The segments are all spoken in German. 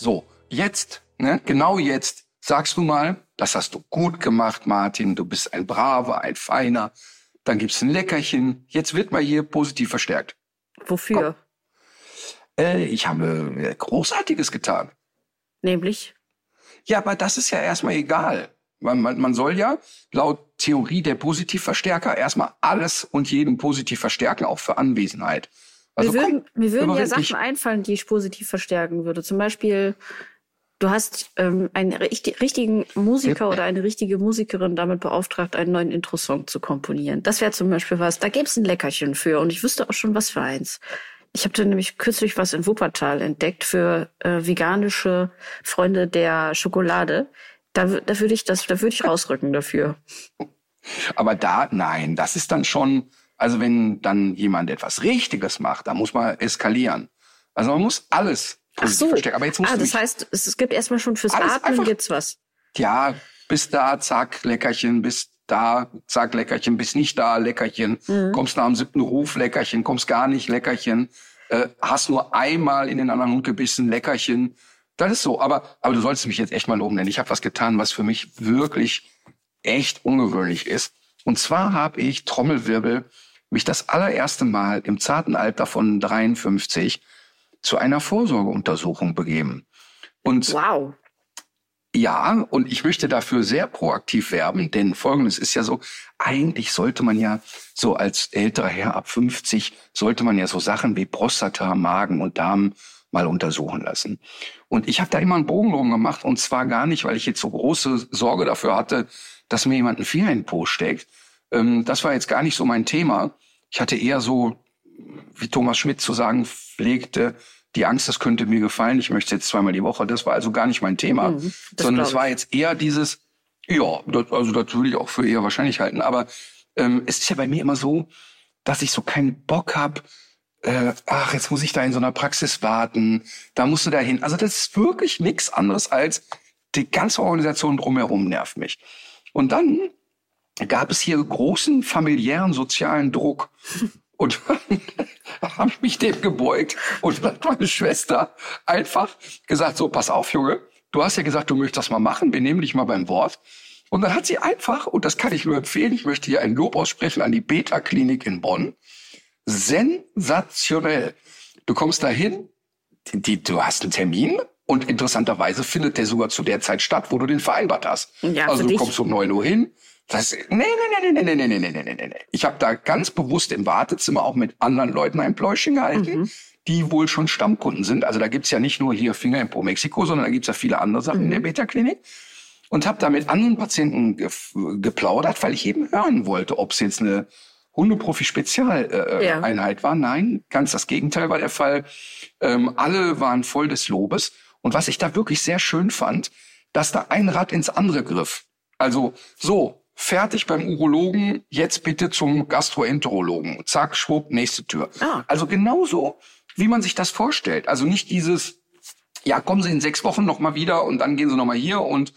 So, jetzt, ne, genau jetzt, sagst du mal, das hast du gut gemacht, Martin, du bist ein braver, ein feiner. Dann gibt's ein Leckerchen. Jetzt wird mal hier positiv verstärkt. Wofür? Äh, ich habe äh, Großartiges getan. Nämlich? Ja, aber das ist ja erstmal egal. Man, man, man soll ja laut Theorie der Positivverstärker erstmal alles und jeden positiv verstärken, auch für Anwesenheit. Also mir würden, mir würden ja überwind Sachen einfallen, die ich positiv verstärken würde. Zum Beispiel, du hast ähm, einen richtig, richtigen Musiker oder eine richtige Musikerin damit beauftragt, einen neuen Intro-Song zu komponieren. Das wäre zum Beispiel was, da gäbe es ein Leckerchen für und ich wüsste auch schon was für eins. Ich habe da nämlich kürzlich was in Wuppertal entdeckt für äh, veganische Freunde der Schokolade. Da, da würde ich das, da würde ich rausrücken dafür. Aber da, nein, das ist dann schon, also wenn dann jemand etwas Richtiges macht, da muss man eskalieren. Also man muss alles Ach so. verstärken. Aber jetzt musst ah, das heißt, es, gibt erstmal schon fürs Atmen gibt's was. ja, bis da, zack, Leckerchen, bis da, zack, Leckerchen, bis nicht da, Leckerchen. Mhm. Kommst nach dem siebten Ruf, Leckerchen, kommst gar nicht, Leckerchen. Äh, hast nur einmal in den anderen Hund gebissen, Leckerchen. Das ist so. Aber, aber du solltest mich jetzt echt mal loben, denn ich habe was getan, was für mich wirklich echt ungewöhnlich ist. Und zwar habe ich Trommelwirbel mich das allererste Mal im zarten Alter von 53 zu einer Vorsorgeuntersuchung begeben. Und Wow. ja, und ich möchte dafür sehr proaktiv werben, denn folgendes ist ja so, eigentlich sollte man ja so als älterer Herr ab 50, sollte man ja so Sachen wie Prostata, Magen und Darm mal untersuchen lassen. Und ich habe da immer einen Bogen drum gemacht und zwar gar nicht, weil ich jetzt so große Sorge dafür hatte, dass mir jemand einen Finger in den Po steckt. Ähm, das war jetzt gar nicht so mein Thema. Ich hatte eher so, wie Thomas Schmidt zu sagen pflegte, die Angst, das könnte mir gefallen, ich möchte jetzt zweimal die Woche. Das war also gar nicht mein Thema, Mhm, sondern es war jetzt eher dieses, ja, das, also das würde ich auch für eher wahrscheinlich halten. Aber ähm, es ist ja bei mir immer so, dass ich so keinen Bock hab. Äh, ach, jetzt muss ich da in so einer Praxis warten, da musst du da hin. Also das ist wirklich nichts anderes als die ganze Organisation drumherum nervt mich. Und dann gab es hier großen familiären sozialen Druck. Und habe ich mich dem gebeugt und hat meine Schwester einfach gesagt, so, pass auf, Junge, du hast ja gesagt, du möchtest das mal machen, wir nehmen dich mal beim Wort. Und dann hat sie einfach, und das kann ich nur empfehlen, ich möchte hier ein Lob aussprechen an die Beta-Klinik in Bonn, sensationell. Du kommst dahin, die, du hast einen Termin und interessanterweise findet der sogar zu der Zeit statt, wo du den vereinbart hast. Ja, also du dich. kommst um 9 Uhr hin. Das, nee, nee, nee, nee, nee, nee, nee, nee, nee, nee, nee, nee. Ich habe da ganz bewusst im Wartezimmer auch mit anderen Leuten ein Pläuschen gehalten, die wohl schon Stammkunden sind. Also da gibt's ja nicht nur hier Finger in Pro Mexiko, sondern da gibt's ja viele andere Sachen in der Beta-Klinik. Und habe da mit anderen Patienten gef- geplaudert, weil ich eben hören wollte, ob es jetzt eine Hundeprofi-Spezialeinheit äh, Ja. War. Nein, ganz das Gegenteil war der Fall. Ähm, alle waren voll des Lobes. Und was ich da wirklich sehr schön fand, dass da ein Rad ins andere griff. Also so, fertig beim Urologen, jetzt bitte zum Gastroenterologen. Zack, schwupp, nächste Tür. Ah. Also genauso, wie man sich das vorstellt. Also nicht dieses, ja, kommen Sie in sechs Wochen noch mal wieder und dann gehen Sie noch mal hier und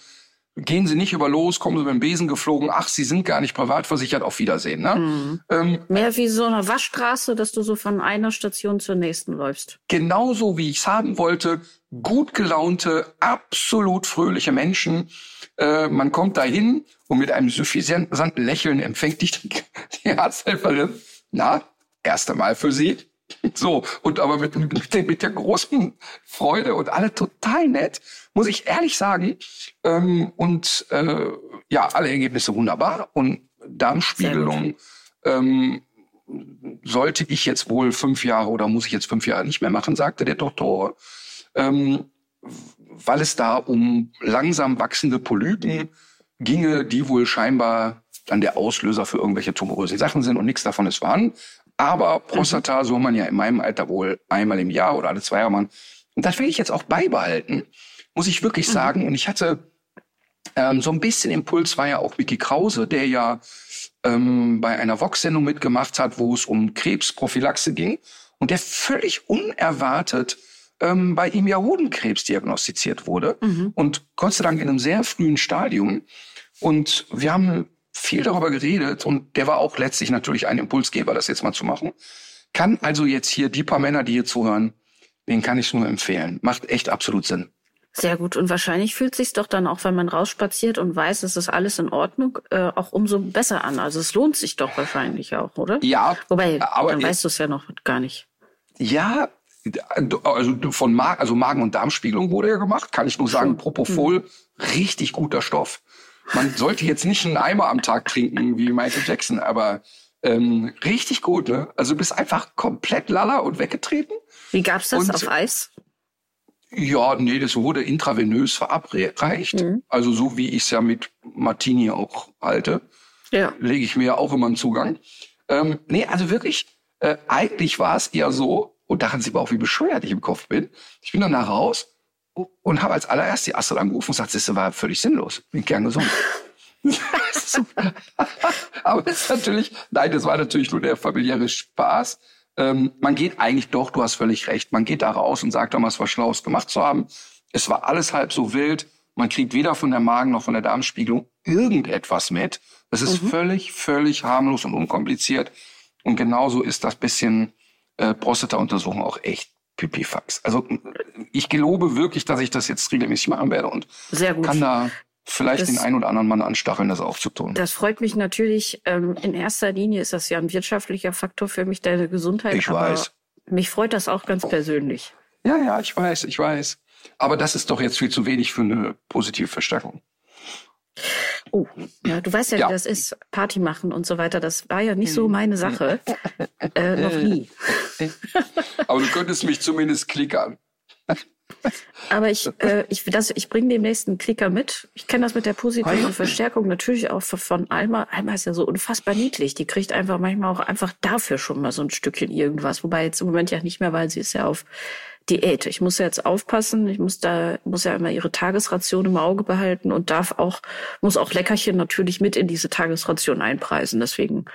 gehen Sie nicht über los, kommen Sie mit dem Besen geflogen, ach, Sie sind gar nicht privat versichert, auf Wiedersehen. Ne? Ähm, Mehr wie so eine Waschstraße, dass du so von einer Station zur nächsten läufst. genauso wie ich es haben wollte, gut gelaunte, absolut fröhliche Menschen. Äh, man kommt dahin und mit einem suffisanten Lächeln empfängt dich die, Arzthelferin. Na, erste Mal für Sie. So, und aber mit, mit, mit der großen Freude und alle total nett, muss ich ehrlich sagen. Ähm, und äh, ja, alle Ergebnisse wunderbar. Und Darmspiegelung ähm, sollte ich jetzt wohl fünf Jahre oder muss ich jetzt fünf Jahre nicht mehr machen, sagte der Doktor, ähm, weil es da um langsam wachsende Polypen ginge, die wohl scheinbar dann der Auslöser für irgendwelche tumorösen Sachen sind und nichts davon ist vorhanden. Aber Prostata soll man ja in meinem Alter wohl einmal im Jahr oder alle zwei Jahre machen. Und das will ich jetzt auch beibehalten, muss ich wirklich Mhm. sagen. Und ich hatte ähm, so ein bisschen Impuls war ja auch Vicky Krause, der ja ähm, bei einer Vox-Sendung mitgemacht hat, wo es um Krebsprophylaxe ging und der völlig unerwartet ähm, bei ihm ja Hodenkrebs diagnostiziert wurde und Gott sei Dank in einem sehr frühen Stadium. Und wir haben viel darüber geredet und der war auch letztlich natürlich ein Impulsgeber, das jetzt mal zu machen. Kann also jetzt hier die paar Männer, die hier zuhören, den kann ich nur empfehlen. Macht echt absolut Sinn. Sehr gut. Und wahrscheinlich fühlt sich's doch dann auch, wenn man rausspaziert und weiß, es ist alles in Ordnung, äh, auch umso besser an. Also es lohnt sich doch wahrscheinlich auch, oder? Ja, Wobei, aber dann weißt du es ja noch gar nicht. Ja, also von Magen, also Magen- und Darmspiegelung wurde ja gemacht, kann ich nur sagen, Propofol, richtig guter Stoff. Man sollte jetzt nicht einen Eimer am Tag trinken wie Michael Jackson, aber ähm, richtig gut, ne? Also du bist einfach komplett lala und weggetreten. Wie gab's das Und- auf Eis? Ja, nee, das wurde intravenös verabreicht. Also so wie ich es ja mit Martini auch halte. Ja. lege ich mir ja auch immer einen Zugang. Ähm, nee, also wirklich, äh, eigentlich war es eher so, und daran sieht man auch, wie bescheuert ich im Kopf bin. Ich bin dann da raus und habe als allererst die Astrid angerufen und gesagt, das war völlig sinnlos. Bin gern gesund. Aber das ist natürlich, nein, das war natürlich nur der familiäre Spaß. Ähm, man geht eigentlich doch, du hast völlig recht, man geht da raus und sagt damals, was Schlaues gemacht zu haben. Es war alles halb so wild. Man kriegt weder von der Magen noch von der Darmspiegelung irgendetwas mit. Das ist völlig, völlig harmlos und unkompliziert. Und genauso ist das bisschen äh, Prostata-Untersuchung auch echt Pipifax. Also ich gelobe wirklich, dass ich das jetzt regelmäßig machen werde und Sehr gut. kann da vielleicht Das- den einen oder anderen Mann anstacheln, das auch zu tun. Das freut mich natürlich. Ähm, in erster Linie ist das ja ein wirtschaftlicher Faktor für mich, deine Gesundheit. Ich aber weiß. Mich freut das auch ganz persönlich. Ja, ja, ich weiß, ich weiß. Aber das ist doch jetzt viel zu wenig für eine positive Verstärkung. Oh, ja, du weißt ja, Ja. wie das ist, Party machen und so weiter. Das war ja nicht so meine Sache. äh, noch nie. Aber du könntest mich zumindest klickern. Aber ich, äh, ich, das, ich bringe demnächst einen Klicker mit. Ich kenne das mit der positiven Verstärkung natürlich auch von Alma. Alma ist ja so unfassbar niedlich. Die kriegt einfach manchmal auch einfach dafür schon mal so ein Stückchen irgendwas. Wobei jetzt im Moment ja nicht mehr, weil sie ist ja auf Diät. Ich muss ja jetzt aufpassen. Ich muss da, muss ja immer ihre Tagesration im Auge behalten und darf auch, muss auch Leckerchen natürlich mit in diese Tagesration einpreisen. Deswegen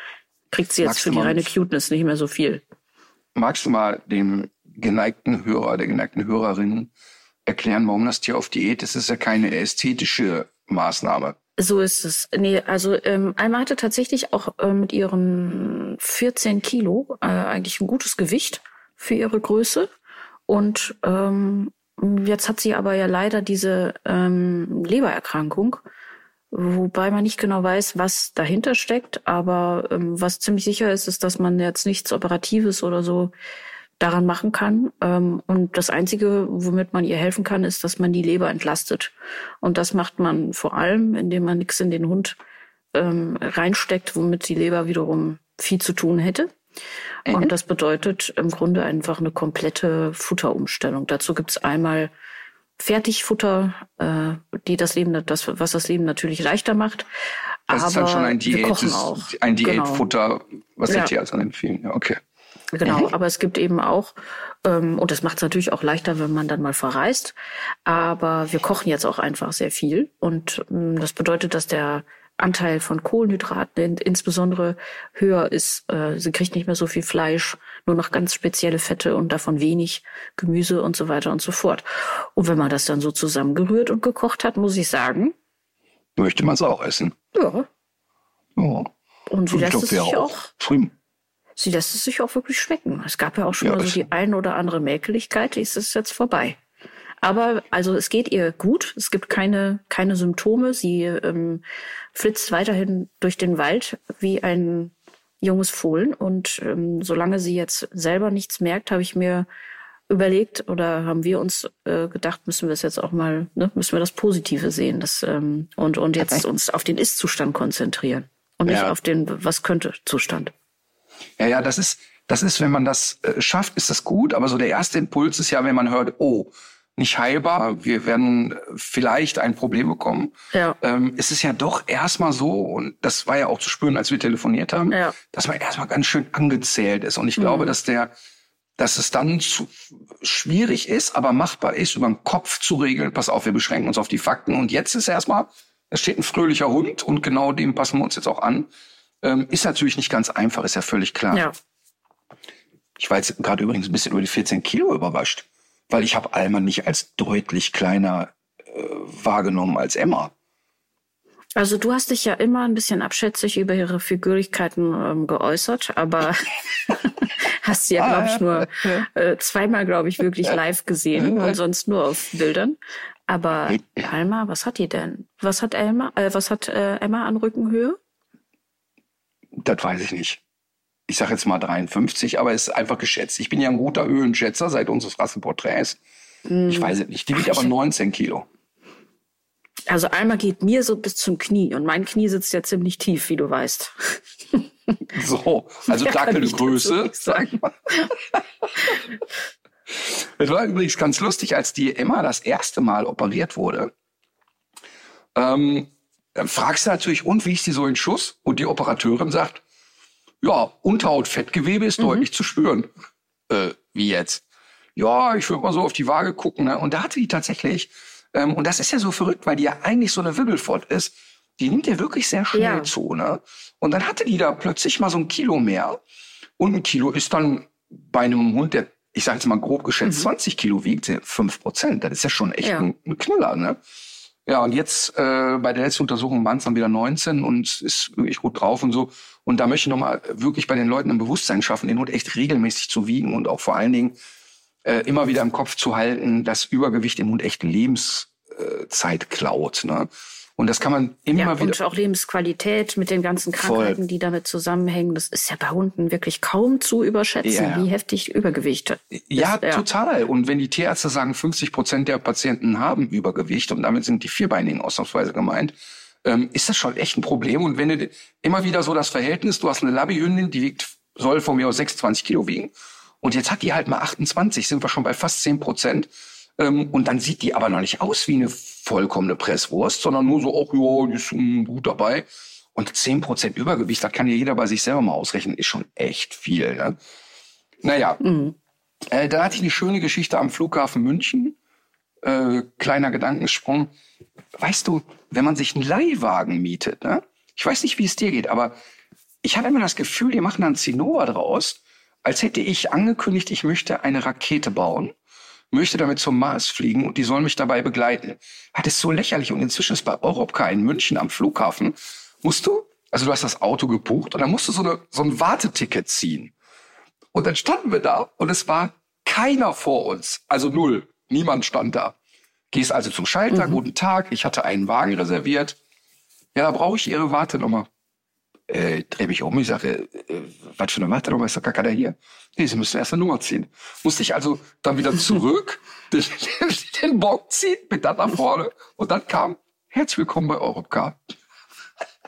kriegt sie jetzt Magst für die reine Cuteness nicht mehr so viel. Magst du mal dem geneigten Hörer, der geneigten Hörerin erklären, warum das Tier auf Diät ist? Das ist ja keine ästhetische Maßnahme. So ist es. Nee, also ähm, Alma hatte tatsächlich auch ähm, mit ihren 14 Kilo äh, eigentlich ein gutes Gewicht für ihre Größe. Und ähm, jetzt hat sie aber ja leider diese ähm, Lebererkrankung, wobei man nicht genau weiß, was dahinter steckt. Aber ähm, was ziemlich sicher ist, ist, dass man jetzt nichts Operatives oder so daran machen kann. Ähm, und das Einzige, womit man ihr helfen kann, ist, dass man die Leber entlastet. Und das macht man vor allem, indem man nichts in den Hund ähm, reinsteckt, womit die Leber wiederum viel zu tun hätte. Und das bedeutet im Grunde einfach eine komplette Futterumstellung. Dazu gibt's einmal Fertigfutter, äh, die das Leben, das, was das Leben natürlich leichter macht. Das Aber ist dann schon ein wir Diät, kochen auch. ein Genau. Diätfutter, was Ja. die Tierärzte dann empfehlen. Ja, okay. Genau, aber es gibt eben auch, ähm, und das macht es natürlich auch leichter, wenn man dann mal verreist, aber wir kochen jetzt auch einfach sehr viel und ähm, das bedeutet, dass der Anteil von Kohlenhydraten in, insbesondere höher ist. Äh, sie kriegt nicht mehr so viel Fleisch, nur noch ganz spezielle Fette und davon wenig Gemüse und so weiter und so fort. Und wenn man das dann so zusammengerührt und gekocht hat, muss ich sagen, Möchte man es auch essen. ja, Ja. und sie lässt glaub, es sich auch Prima. Sie lässt es sich auch wirklich schmecken. Es gab ja auch schon Ja, mal so die ein oder andere Mäkeligkeit, die ist es jetzt vorbei. Aber also es geht ihr gut, es gibt keine, keine Symptome. Sie ähm, flitzt weiterhin durch den Wald wie ein junges Fohlen. Und ähm, solange sie jetzt selber nichts merkt, habe ich mir überlegt oder haben wir uns äh, gedacht, müssen wir es jetzt auch mal, ne, müssen wir das Positive sehen das, ähm, und, und jetzt uns auf den Ist-Zustand konzentrieren und nicht Ja. auf den Was könnte Zustand. Ja, ja, das ist, das ist, wenn man das äh, schafft, ist das gut. Aber so der erste Impuls ist ja, wenn man hört, oh, nicht heilbar. Wir werden vielleicht ein Problem bekommen. Ja. Ähm, es ist ja doch erstmal so, und das war ja auch zu spüren, als wir telefoniert haben, Ja. dass man erstmal ganz schön angezählt ist. Und ich glaube, dass der, dass es dann zu schwierig ist, aber machbar ist, über den Kopf zu regeln. Pass auf, wir beschränken uns auf die Fakten. Und jetzt ist erstmal, es steht ein fröhlicher Hund und genau dem passen wir uns jetzt auch an. Ähm, ist natürlich nicht ganz einfach, ist ja völlig klar. Ja. Ich war jetzt gerade übrigens ein bisschen über die 14 Kilo überrascht, weil ich habe Alma nicht als deutlich kleiner äh, wahrgenommen als Emma. Also du hast dich ja immer ein bisschen abschätzig über ihre Figürlichkeiten ähm, geäußert, aber hast sie ja, glaube ich, nur äh, zweimal, glaube ich, wirklich live gesehen und sonst nur auf Bildern. Aber Alma, was hat die denn? Was hat Elma, äh, was hat äh, Emma an Rückenhöhe? Das weiß ich nicht. Ich sage jetzt mal 53, aber es ist einfach geschätzt. Ich bin ja ein guter Höhenschätzer seit unseres Rassenporträts. Ich weiß es nicht. Die wiegt aber 19 Kilo. Also Alma geht mir so bis zum Knie und mein Knie sitzt ja ziemlich tief, wie du weißt. So, also Ja, Dackelgröße, nichts sag mal. Es war übrigens ganz lustig, als die Emma das erste Mal operiert wurde. Ähm, dann fragst du natürlich, und wie ist die so in Schuss? Und die Operateurin sagt, ja, Unterhautfettgewebe ist deutlich zu spüren. Äh, wie jetzt? Ja, ich würde mal so auf die Waage gucken. Ne? Und da hatte die tatsächlich, ähm, und das ist ja so verrückt, weil die ja eigentlich so eine Wibbelfort ist, die nimmt ja wirklich sehr schnell Ja. zu. Ne? Und dann hatte die da plötzlich mal so ein Kilo mehr. Und ein Kilo ist dann bei einem Hund, der, ich sage jetzt mal grob geschätzt, 20 Kilo wiegt, 5 Prozent. Das ist ja schon echt Ja. ein, ein Knüller. Ne? Ja, und jetzt äh, bei der letzten Untersuchung waren es dann wieder 19 und ist wirklich gut drauf und so. Und da möchte ich nochmal wirklich bei den Leuten ein Bewusstsein schaffen, den Hund echt regelmäßig zu wiegen und auch vor allen Dingen äh, immer wieder im Kopf zu halten, dass Übergewicht dem Hund echt Lebenszeit Zeit klaut. Ne? Und das kann man immer Ja, wieder. und auch Lebensqualität mit den ganzen Krankheiten, Voll. die damit zusammenhängen. Das ist ja bei Hunden wirklich kaum zu überschätzen, Ja. wie heftig Übergewicht ist. Ja, ja. total. Und wenn die Tierärzte sagen, 50 Prozent der Patienten haben Übergewicht und damit sind die Vierbeinigen ausnahmsweise gemeint, ähm, ist das schon echt ein Problem. Und wenn du immer wieder so das Verhältnis, du hast eine Labby-Hündin, die wiegt, soll von mir aus 26 Kilo wiegen. Und jetzt hat die halt mal 28, sind wir schon bei fast 10 Prozent. Ähm, und dann sieht die aber noch nicht aus wie eine vollkommene Presswurst, sondern nur so, ach ja, die ist mm, gut dabei. Und 10 Prozent Übergewicht, das kann ja jeder bei sich selber mal ausrechnen, ist schon echt viel. Ne? Naja, äh, da hatte ich eine schöne Geschichte am Flughafen München. Äh, kleiner Gedankensprung. Weißt du, wenn man sich einen Leihwagen mietet, ne? ich weiß nicht, wie es dir geht, aber ich habe immer das Gefühl, die machen dann Zinnober draus, als hätte ich angekündigt, ich möchte eine Rakete bauen, möchte damit zum Mars fliegen und die sollen mich dabei begleiten. Ah, Das ist so lächerlich. Und inzwischen ist bei Europcar in München am Flughafen, musst du, also du hast das Auto gebucht und dann musst du so, eine, so ein Warteticket ziehen. Und dann standen wir da und es war keiner vor uns. Also null. Niemand stand da. Gehst also zum Schalter, guten Tag, ich hatte einen Wagen reserviert. Ja, da brauche ich Ihre Wartenummer. Äh, dreh mich um, ich sage, äh, was für eine Wartenummer ist doch gar keiner hier. Nee, Sie müssen erst eine Nummer ziehen. Musste ich also dann wieder zurück, den, den Bock ziehen, bin dann nach vorne und dann kam, herzlich willkommen bei Europcar.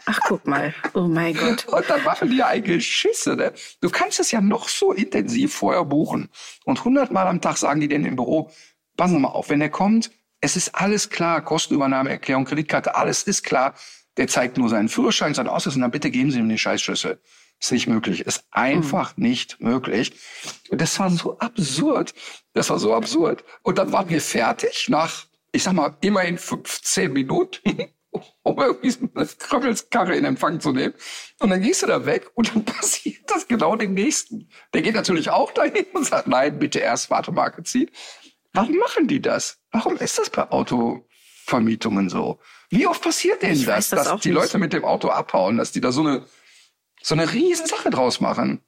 Ach, guck mal. Oh mein Gott. Und dann machen die ja ein Geschisse. Ne? Du kannst es ja noch so intensiv vorher buchen. Und hundertmal am Tag sagen die denn im Büro, passen Sie mal auf, wenn der kommt, es ist alles klar, Kostenübernahmeerklärung, Kreditkarte, alles ist klar. Der zeigt nur seinen Führerschein, seinen Ausweis und dann bitte geben Sie ihm den Scheißschlüssel. Ist nicht möglich. Ist einfach nicht möglich. Und das war so absurd. Das war so absurd. Und dann waren wir fertig nach, ich sag mal, immerhin 15 Minuten. um irgendwie so eine Kröppelskarre in Empfang zu nehmen. Und dann gehst du da weg und dann passiert das genau dem Nächsten. Der geht natürlich auch dahin und sagt, nein, bitte erst Wartemarke ziehen. Warum machen die das? Warum ist das bei Autovermietungen so? Wie oft passiert denn das, das dass die nicht. Leute mit dem Auto abhauen, dass die da so eine, so eine riesen Sache draus machen?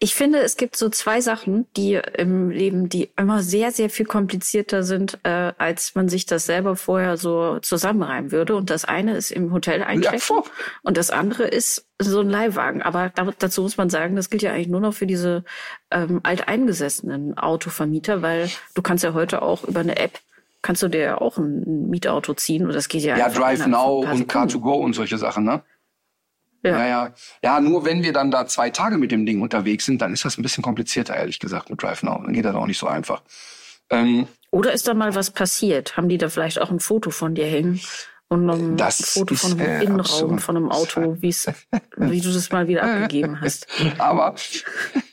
Ich finde, es gibt so zwei Sachen, die im Leben, die immer sehr, sehr viel komplizierter sind, äh, als man sich das selber vorher so zusammenreimen würde. Und das eine ist im Hotel einchecken voll. und das andere ist so ein Leihwagen. Aber da, dazu muss man sagen, das gilt ja eigentlich nur noch für diese ähm, alteingesessenen Autovermieter, weil du kannst ja heute auch über eine App kannst du dir ja auch ein Mietauto ziehen und das geht ja Ja, Drive Now und Sekunden. Car2Go und solche Sachen, ne? Ja. Ja, ja. Ja, nur wenn wir dann da zwei Tage mit dem Ding unterwegs sind, dann ist das ein bisschen komplizierter, ehrlich gesagt, mit Drive Now. Dann geht das auch nicht so einfach. Ähm, Oder ist da mal was passiert? Haben die da vielleicht auch ein Foto von dir hängen? Und noch ein Das Foto von einem äh, Innenraum absurd. von einem Auto, wie's, wie du das mal wieder abgegeben hast. aber,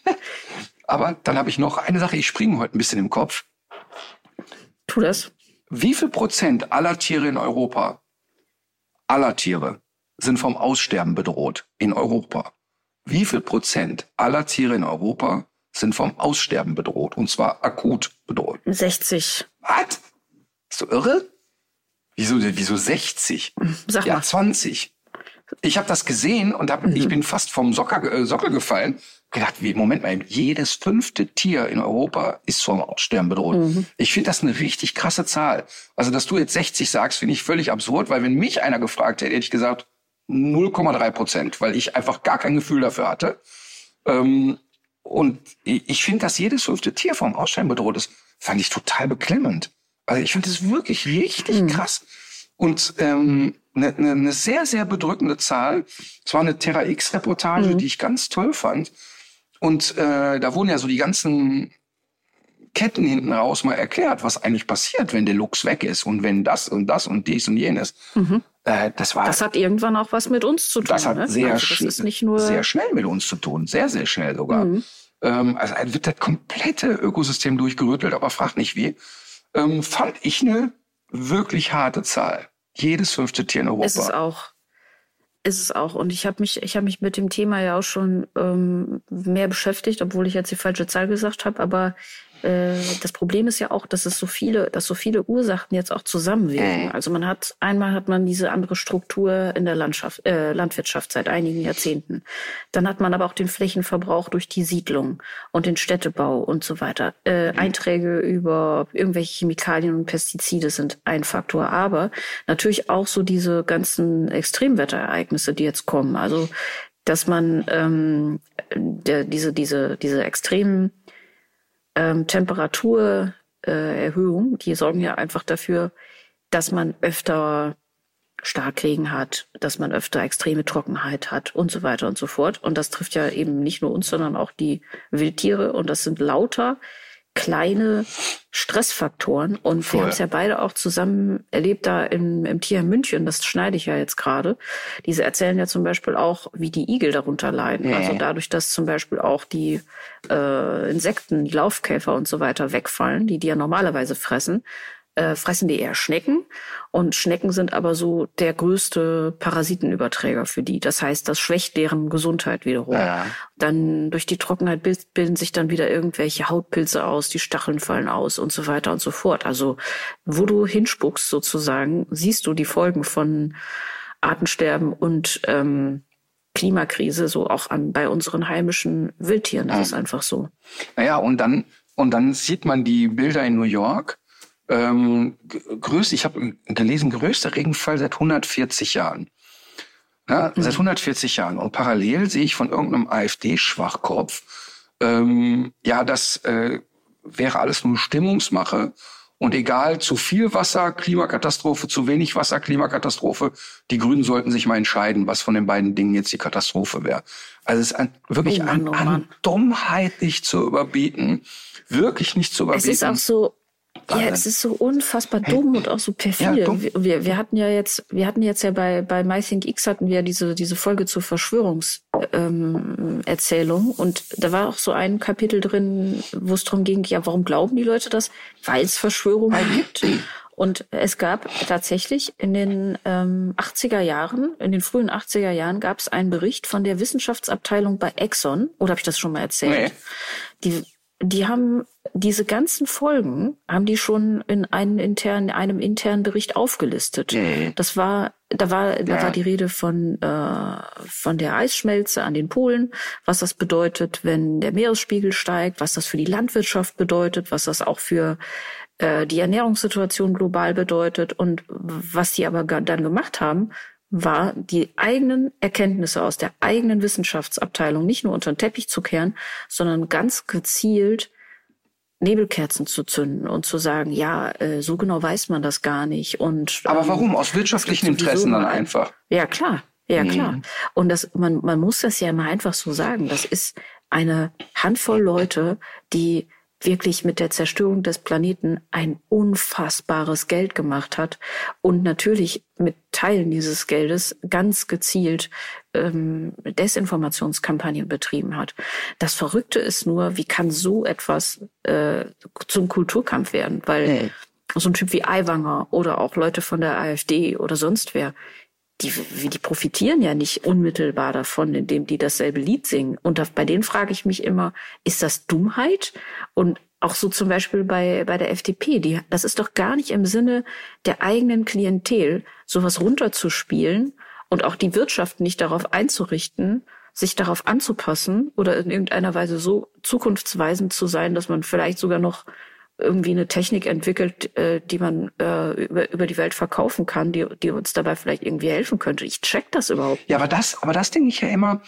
aber dann habe ich noch eine Sache, ich springe heute ein bisschen im Kopf. Tu das. Wie viel Prozent aller Tiere in Europa, aller Tiere, sind vom Aussterben bedroht in Europa? Wie viel Prozent aller Tiere in Europa sind vom Aussterben bedroht? Und zwar akut bedroht. 60. Was? Bist du irre? Wieso, wieso 60? Sag Ja, mal. 20. Ich habe das gesehen und hab, ich bin fast vom Socker, äh, Sockel gefallen. Gedacht, wie, Moment mal, jedes fünfte Tier in Europa ist vom Aussterben bedroht. Ich finde das eine richtig krasse Zahl. Also, dass du jetzt 60 sagst, finde ich völlig absurd, weil wenn mich einer gefragt hätte, hätte ich gesagt 0,3 Prozent, weil ich einfach gar kein Gefühl dafür hatte. Ähm, und ich finde, dass jedes fünfte Tier vom Aussterben bedroht ist, fand ich total beklemmend. Also ich finde das wirklich richtig krass. Und ähm, eine ne, ne sehr, sehr bedrückende Zahl. Es war eine Terra X-Reportage, die ich ganz toll fand. Und äh, da wurden ja so die ganzen Ketten hinten raus mal erklärt, was eigentlich passiert, wenn der Lux weg ist und wenn das und das und dies und jenes. Äh, das war Das hat irgendwann auch was mit uns zu tun. das hat ne? sehr, also das ist nicht nur. sehr schnell mit uns zu tun. Sehr, sehr schnell sogar. Mhm. Ähm, also wird das komplette Ökosystem durchgerüttelt, aber frag nicht wie. Ähm, fand ich eine wirklich harte Zahl. Jedes fünfte Tier in Europa. Ist es auch. Ist es auch. Und ich habe mich, ich habe mich mit dem Thema ja auch schon ähm, mehr beschäftigt, obwohl ich jetzt die falsche Zahl gesagt habe. Aber äh, das Problem ist ja auch, dass es so viele, dass so viele Ursachen jetzt auch zusammenwirken. Also man hat einmal hat man diese andere Struktur in der Landschaft, äh, Landwirtschaft seit einigen Jahrzehnten. Dann hat man aber auch den Flächenverbrauch durch die Siedlung und den Städtebau und so weiter. Äh, Einträge über irgendwelche Chemikalien und Pestizide sind ein Faktor, aber natürlich auch so diese ganzen Extremwetterereignisse, die jetzt kommen. Also dass man ähm, der, diese diese diese extremen ähm, Temperaturerhöhung, äh, die sorgen ja einfach dafür, dass man öfter Starkregen hat, dass man öfter extreme Trockenheit hat und so weiter und so fort. Und das trifft ja eben nicht nur uns, sondern auch die Wildtiere. Und das sind lauter kleine Stressfaktoren. Und wir Voll. haben es ja beide auch zusammen erlebt da im, im Tier in München. Das schneide ich ja jetzt gerade. Diese erzählen ja zum Beispiel auch, wie die Igel darunter leiden. Ja. Also dadurch, dass zum Beispiel auch die äh, Insekten, die Laufkäfer und so weiter wegfallen, die die ja normalerweise fressen, äh, fressen die eher Schnecken. Und Schnecken sind aber so der größte Parasitenüberträger für die. Das heißt, das schwächt deren Gesundheit wiederum. Ja. Dann durch die Trockenheit bil- bilden sich dann wieder irgendwelche Hautpilze aus, die Stacheln fallen aus und so weiter und so fort. Also wo du hinspuckst sozusagen, siehst du die Folgen von Artensterben und ähm, Klimakrise so auch an bei unseren heimischen Wildtieren. Das ist einfach so. Naja, und dann, und dann sieht man die Bilder in New York. Ähm, größte, ich habe gelesen, größter Regenfall seit 140 Jahren. Ja, Seit 140 Jahren. Und parallel sehe ich von irgendeinem AfD-Schwachkopf, ähm, ja, das äh, wäre alles nur Stimmungsmache. Und egal, zu viel Wasser, Klimakatastrophe, zu wenig Wasser, Klimakatastrophe. Die Grünen sollten sich mal entscheiden, was von den beiden Dingen jetzt die Katastrophe wäre. Also es ist ein, wirklich Oh an, Mann, oh an Mann. Dummheit nicht zu überbieten. Wirklich nicht zu Es überbieten. ist auch so, ja, es ist so unfassbar dumm und auch so perfide. Ja, wir, wir, hatten ja jetzt, wir hatten jetzt ja bei, bei MyThink X hatten wir diese, diese Folge zur Verschwörungserzählung ähm, und da war auch so ein Kapitel drin, wo es darum ging, ja, warum glauben die Leute das? Weil es Verschwörungen gibt. Und es gab tatsächlich in den ähm, 80er Jahren, in den frühen 80er Jahren gab es einen Bericht von der Wissenschaftsabteilung bei Exxon, oder habe ich das schon mal erzählt? Nee. Die, die haben diese ganzen Folgen, haben die schon in einen internen, einem internen Bericht aufgelistet. Mhm. Das war, da war, da Ja. war die Rede von, äh, von der Eisschmelze an den Polen, was das bedeutet, wenn der Meeresspiegel steigt, was das für die Landwirtschaft bedeutet, was das auch für äh, die Ernährungssituation global bedeutet und was die aber dann gemacht haben, war die eigenen Erkenntnisse aus der eigenen Wissenschaftsabteilung nicht nur unter den Teppich zu kehren, sondern ganz gezielt Nebelkerzen zu zünden und zu sagen, ja, äh, so genau weiß man das gar nicht. Und Aber ähm, warum? Aus wirtschaftlichen Interessen dann einfach. ja, klar. Ja, Mhm. klar. Und das, man, man muss das ja immer einfach so sagen. Das ist eine Handvoll Leute, die wirklich mit der Zerstörung des Planeten ein unfassbares Geld gemacht hat und natürlich mit Teilen dieses Geldes ganz gezielt ähm, Desinformationskampagnen betrieben hat. Das Verrückte ist nur, wie kann so etwas äh, zum Kulturkampf werden? Weil hey. so ein Typ wie Aiwanger oder auch Leute von der AfD oder sonst wer, die, die profitieren ja nicht unmittelbar davon, indem die dasselbe Lied singen. Und da, bei denen frage ich mich immer, ist das Dummheit? Und auch so zum Beispiel bei, bei der FDP, die, das ist doch gar nicht im Sinne der eigenen Klientel, sowas runterzuspielen und auch die Wirtschaft nicht darauf einzurichten, sich darauf anzupassen oder in irgendeiner Weise so zukunftsweisend zu sein, dass man vielleicht sogar noch irgendwie eine Technik entwickelt, äh, die man äh, über, über die Welt verkaufen kann, die, die uns dabei vielleicht irgendwie helfen könnte. Ich check das überhaupt. Ja, aber das, aber das denke ich ja immer,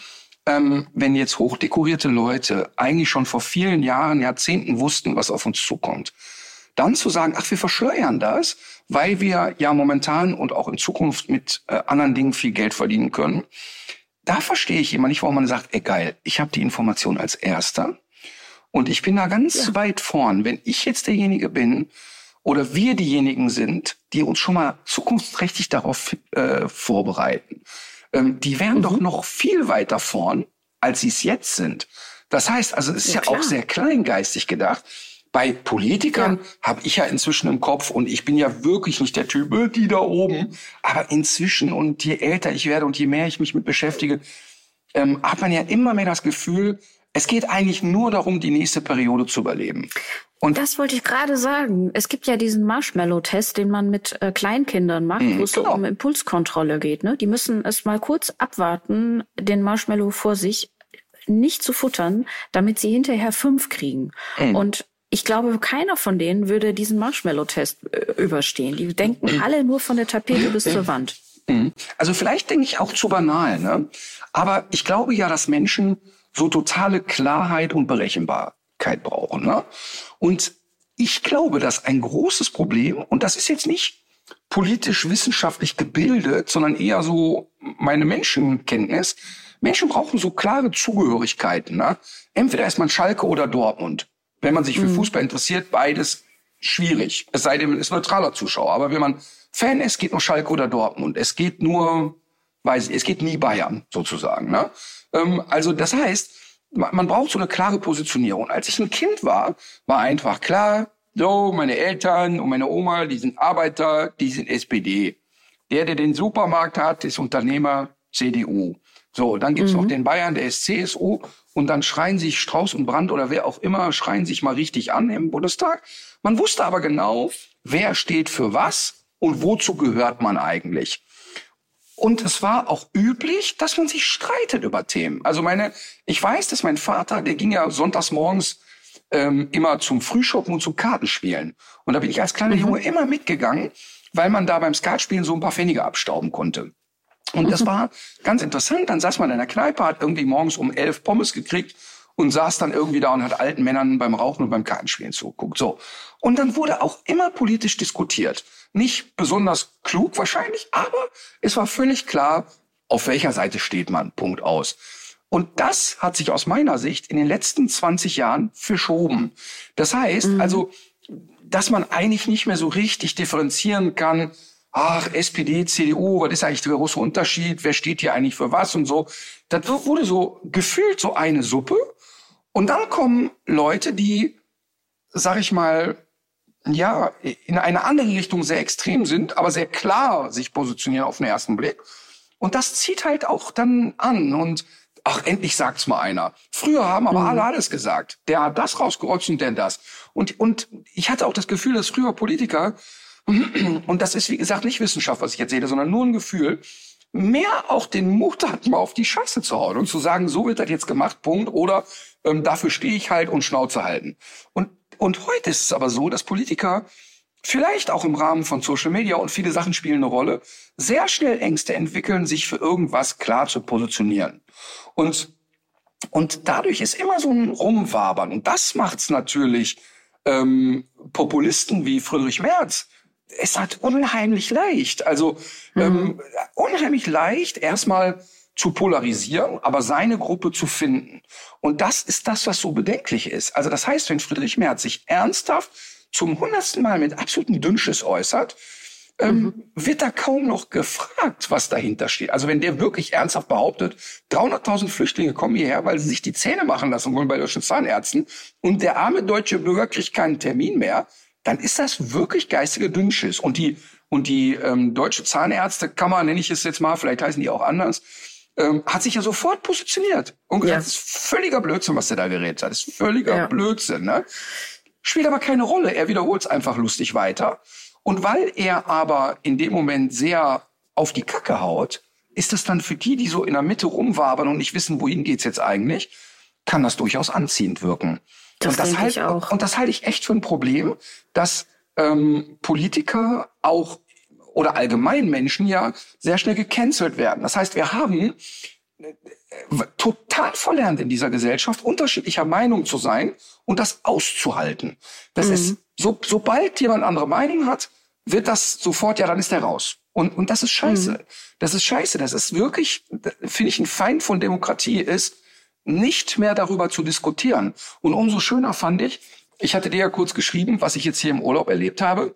ähm, wenn jetzt hochdekorierte Leute eigentlich schon vor vielen Jahren, Jahrzehnten wussten, was auf uns zukommt. Dann zu sagen, ach, wir verschleiern das, weil wir ja momentan und auch in Zukunft mit äh, anderen Dingen viel Geld verdienen können. Da verstehe ich immer nicht, warum man sagt, ey geil, ich habe die Information als Erster und ich bin da ganz ja. weit vorn. Wenn ich jetzt derjenige bin oder wir diejenigen sind, die uns schon mal zukunftsträchtig darauf äh, vorbereiten, ähm, die wären mhm. doch noch viel weiter vorn, als sie es jetzt sind. Das heißt, also es ist ja, ja auch sehr kleingeistig gedacht. Bei Politikern ja. habe ich ja inzwischen im Kopf und ich bin ja wirklich nicht der Typ, die da oben. Aber inzwischen und je älter ich werde und je mehr ich mich mit beschäftige, ähm, hat man ja immer mehr das Gefühl, es geht eigentlich nur darum, die nächste Periode zu überleben. Und das wollte ich gerade sagen. Es gibt ja diesen Marshmallow-Test, den man mit äh, Kleinkindern macht, mhm, wo es genau. um Impulskontrolle geht. Ne? Die müssen es mal kurz abwarten, den Marshmallow vor sich nicht zu futtern, damit sie hinterher fünf kriegen. Mhm. Und ich glaube, keiner von denen würde diesen Marshmallow-Test äh, überstehen. Die denken mhm. alle nur von der Tapete bis zur Wand. Mhm. Also vielleicht denke ich auch zu banal, ne? Aber ich glaube ja, dass Menschen so totale Klarheit und Berechenbarkeit brauchen. Ne? Und ich glaube, dass ein großes Problem, und das ist jetzt nicht politisch wissenschaftlich gebildet, sondern eher so meine Menschenkenntnis, Menschen brauchen so klare Zugehörigkeiten. Ne? Entweder ist man Schalke oder Dortmund. Wenn man sich für mhm. Fußball interessiert, beides schwierig. Es sei denn, man ist neutraler Zuschauer. Aber wenn man Fan ist, geht nur Schalke oder Dortmund. Es geht nur, weiß ich, es geht nie Bayern sozusagen. Ne? Ähm, also das heißt, man braucht so eine klare Positionierung. Als ich ein Kind war, war einfach klar, so, meine Eltern und meine Oma, die sind Arbeiter, die sind SPD. Der, der den Supermarkt hat, ist Unternehmer CDU. So, dann gibt's mhm. noch den Bayern, der ist CSU. Und dann schreien sich Strauß und Brandt oder wer auch immer, schreien sich mal richtig an im Bundestag. Man wusste aber genau, wer steht für was und wozu gehört man eigentlich. Und es war auch üblich, dass man sich streitet über Themen. Also meine, ich weiß, dass mein Vater, der ging ja sonntags morgens ähm, immer zum Frühschoppen und zum Kartenspielen. Und da bin ich als kleiner mhm. Junge immer mitgegangen, weil man da beim Skatspielen so ein paar Pfennige abstauben konnte. Und das war ganz interessant. Dann saß man in der Kneipe, hat irgendwie morgens um elf Pommes gekriegt und saß dann irgendwie da und hat alten Männern beim Rauchen und beim Kartenspielen zugeguckt. So. Und dann wurde auch immer politisch diskutiert. Nicht besonders klug wahrscheinlich, aber es war völlig klar, auf welcher Seite steht man. Punkt aus. Und das hat sich aus meiner Sicht in den letzten 20 Jahren verschoben. Das heißt mhm. also, dass man eigentlich nicht mehr so richtig differenzieren kann, ach, SPD, CDU, was ist eigentlich der große Unterschied? Wer steht hier eigentlich für was und so? Das wurde so gefühlt so eine Suppe. Und dann kommen Leute, die, sag ich mal, ja, in eine andere Richtung sehr extrem sind, aber sehr klar sich positionieren auf den ersten Blick. Und das zieht halt auch dann an und ach, endlich sagt's mal einer. Früher haben aber mhm. alle alles gesagt. Der hat das rausgerotzt und der das. Und, und ich hatte auch das Gefühl, dass früher Politiker, und das ist wie gesagt nicht Wissenschaft, was ich erzähle, sondern nur ein Gefühl, mehr auch den Mut hatten, mal auf die Scheiße zu hauen und zu sagen, so wird das jetzt gemacht, Punkt, oder ähm, dafür stehe ich halt und Schnauze halten. Und und heute ist es aber so, dass Politiker vielleicht auch im Rahmen von Social Media und viele Sachen spielen eine Rolle, sehr schnell Ängste entwickeln, sich für irgendwas klar zu positionieren. Und, und dadurch ist immer so ein Rumwabern. Und das macht es natürlich ähm, Populisten wie Friedrich Merz. Es hat unheimlich leicht. Also mhm. ähm, unheimlich leicht, erstmal zu polarisieren, aber seine Gruppe zu finden. Und das ist das, was so bedenklich ist. Also das heißt, wenn Friedrich Merz sich ernsthaft zum hundertsten Mal mit absoluten Dünnschiss äußert, ähm, mhm. wird da kaum noch gefragt, was dahinter steht. Also wenn der wirklich ernsthaft behauptet, 300.000 Flüchtlinge kommen hierher, weil sie sich die Zähne machen lassen wollen bei deutschen Zahnärzten und der arme deutsche Bürger kriegt keinen Termin mehr, dann ist das wirklich geistige Dünnschiss. Und die, und die ähm, deutsche Zahnärztekammer, nenne ich es jetzt mal, vielleicht heißen die auch anders, ähm, hat sich ja sofort positioniert. Und gesagt, ja. das ist völliger Blödsinn, was der da geredet hat. Das ist völliger ja. Blödsinn. Ne? Spielt aber keine Rolle. Er wiederholt es einfach lustig weiter. Und weil er aber in dem Moment sehr auf die Kacke haut, ist es dann für die, die so in der Mitte rumwabern und nicht wissen, wohin geht's jetzt eigentlich, kann das durchaus anziehend wirken. Das und, das halt, ich auch. und das halte ich echt für ein Problem, dass ähm, Politiker auch oder allgemein Menschen ja sehr schnell gecancelt werden. Das heißt, wir haben äh, total verlernt in dieser Gesellschaft, unterschiedlicher Meinung zu sein und das auszuhalten. Das mhm. ist, so, sobald jemand andere Meinung hat, wird das sofort, ja, dann ist der raus. Und, und das ist scheiße. Mhm. Das ist scheiße. Das ist wirklich, finde ich, ein Feind von Demokratie ist, nicht mehr darüber zu diskutieren. Und umso schöner fand ich, ich hatte dir ja kurz geschrieben, was ich jetzt hier im Urlaub erlebt habe.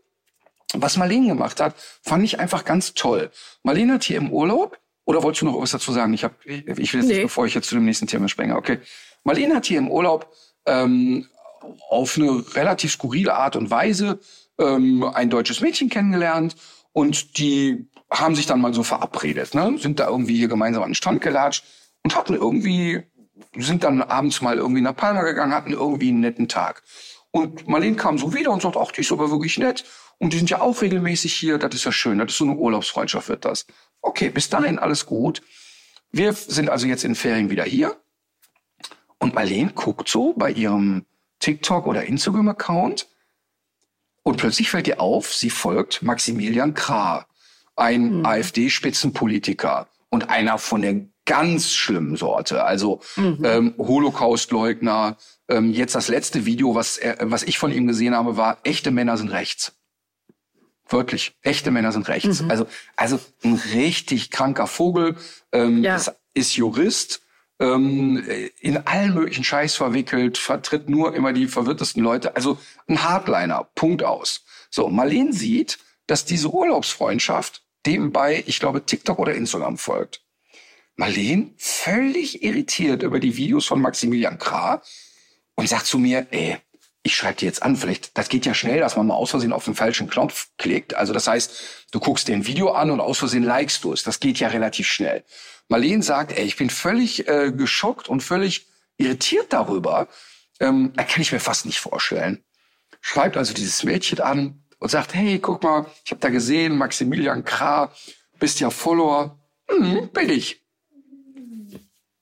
Was Marlene gemacht hat, fand ich einfach ganz toll. Marlene hat hier im Urlaub, oder wolltest du noch was dazu sagen? Ich, hab, ich, will jetzt nee. nicht, bevor ich jetzt zu dem nächsten Thema springe. Okay. Marlene hat hier im Urlaub ähm, auf eine relativ skurrile Art und Weise ähm, ein deutsches Mädchen kennengelernt und die haben sich dann mal so verabredet, ne? sind da irgendwie hier gemeinsam an den Strand gelatscht und hatten irgendwie, sind dann abends mal irgendwie nach Palma gegangen, hatten irgendwie einen netten Tag. Und Marlene kam so wieder und sagt, ach, die ist aber wirklich nett. Und die sind ja auch regelmäßig hier, das ist ja schön, das ist so eine Urlaubsfreundschaft wird das. Okay, bis dahin alles gut. Wir sind also jetzt in Ferien wieder hier. Und Marlene guckt so bei ihrem TikTok oder Instagram-Account und plötzlich fällt ihr auf, sie folgt Maximilian Krah, ein mhm. AfD-Spitzenpolitiker und einer von der ganz schlimmen Sorte. Also mhm. ähm, Holocaustleugner. Ähm, jetzt das letzte Video, was, er, was ich von ihm gesehen habe, war, echte Männer sind rechts. Wirklich, echte Männer sind rechts. Mhm. Also, also ein richtig kranker Vogel. Ähm, ja. ist Jurist, ähm, in allen möglichen Scheiß verwickelt, vertritt nur immer die verwirrtesten Leute. Also ein Hardliner, Punkt aus. So, Marlene sieht, dass diese Urlaubsfreundschaft dem bei, ich glaube, TikTok oder Instagram folgt. Marlene völlig irritiert über die Videos von Maximilian Krah und sagt zu mir, ey, ich schreibe dir jetzt an, vielleicht, das geht ja schnell, dass man mal aus Versehen auf den falschen Knopf klickt. Also das heißt, du guckst dir ein Video an und aus Versehen likest du es. Das geht ja relativ schnell. Marlene sagt, ey, ich bin völlig äh, geschockt und völlig irritiert darüber. Ähm, das kann ich mir fast nicht vorstellen. Schreibt also dieses Mädchen an und sagt, hey, guck mal, ich habe da gesehen, Maximilian Krah, bist ja Follower. Hm, bin ich.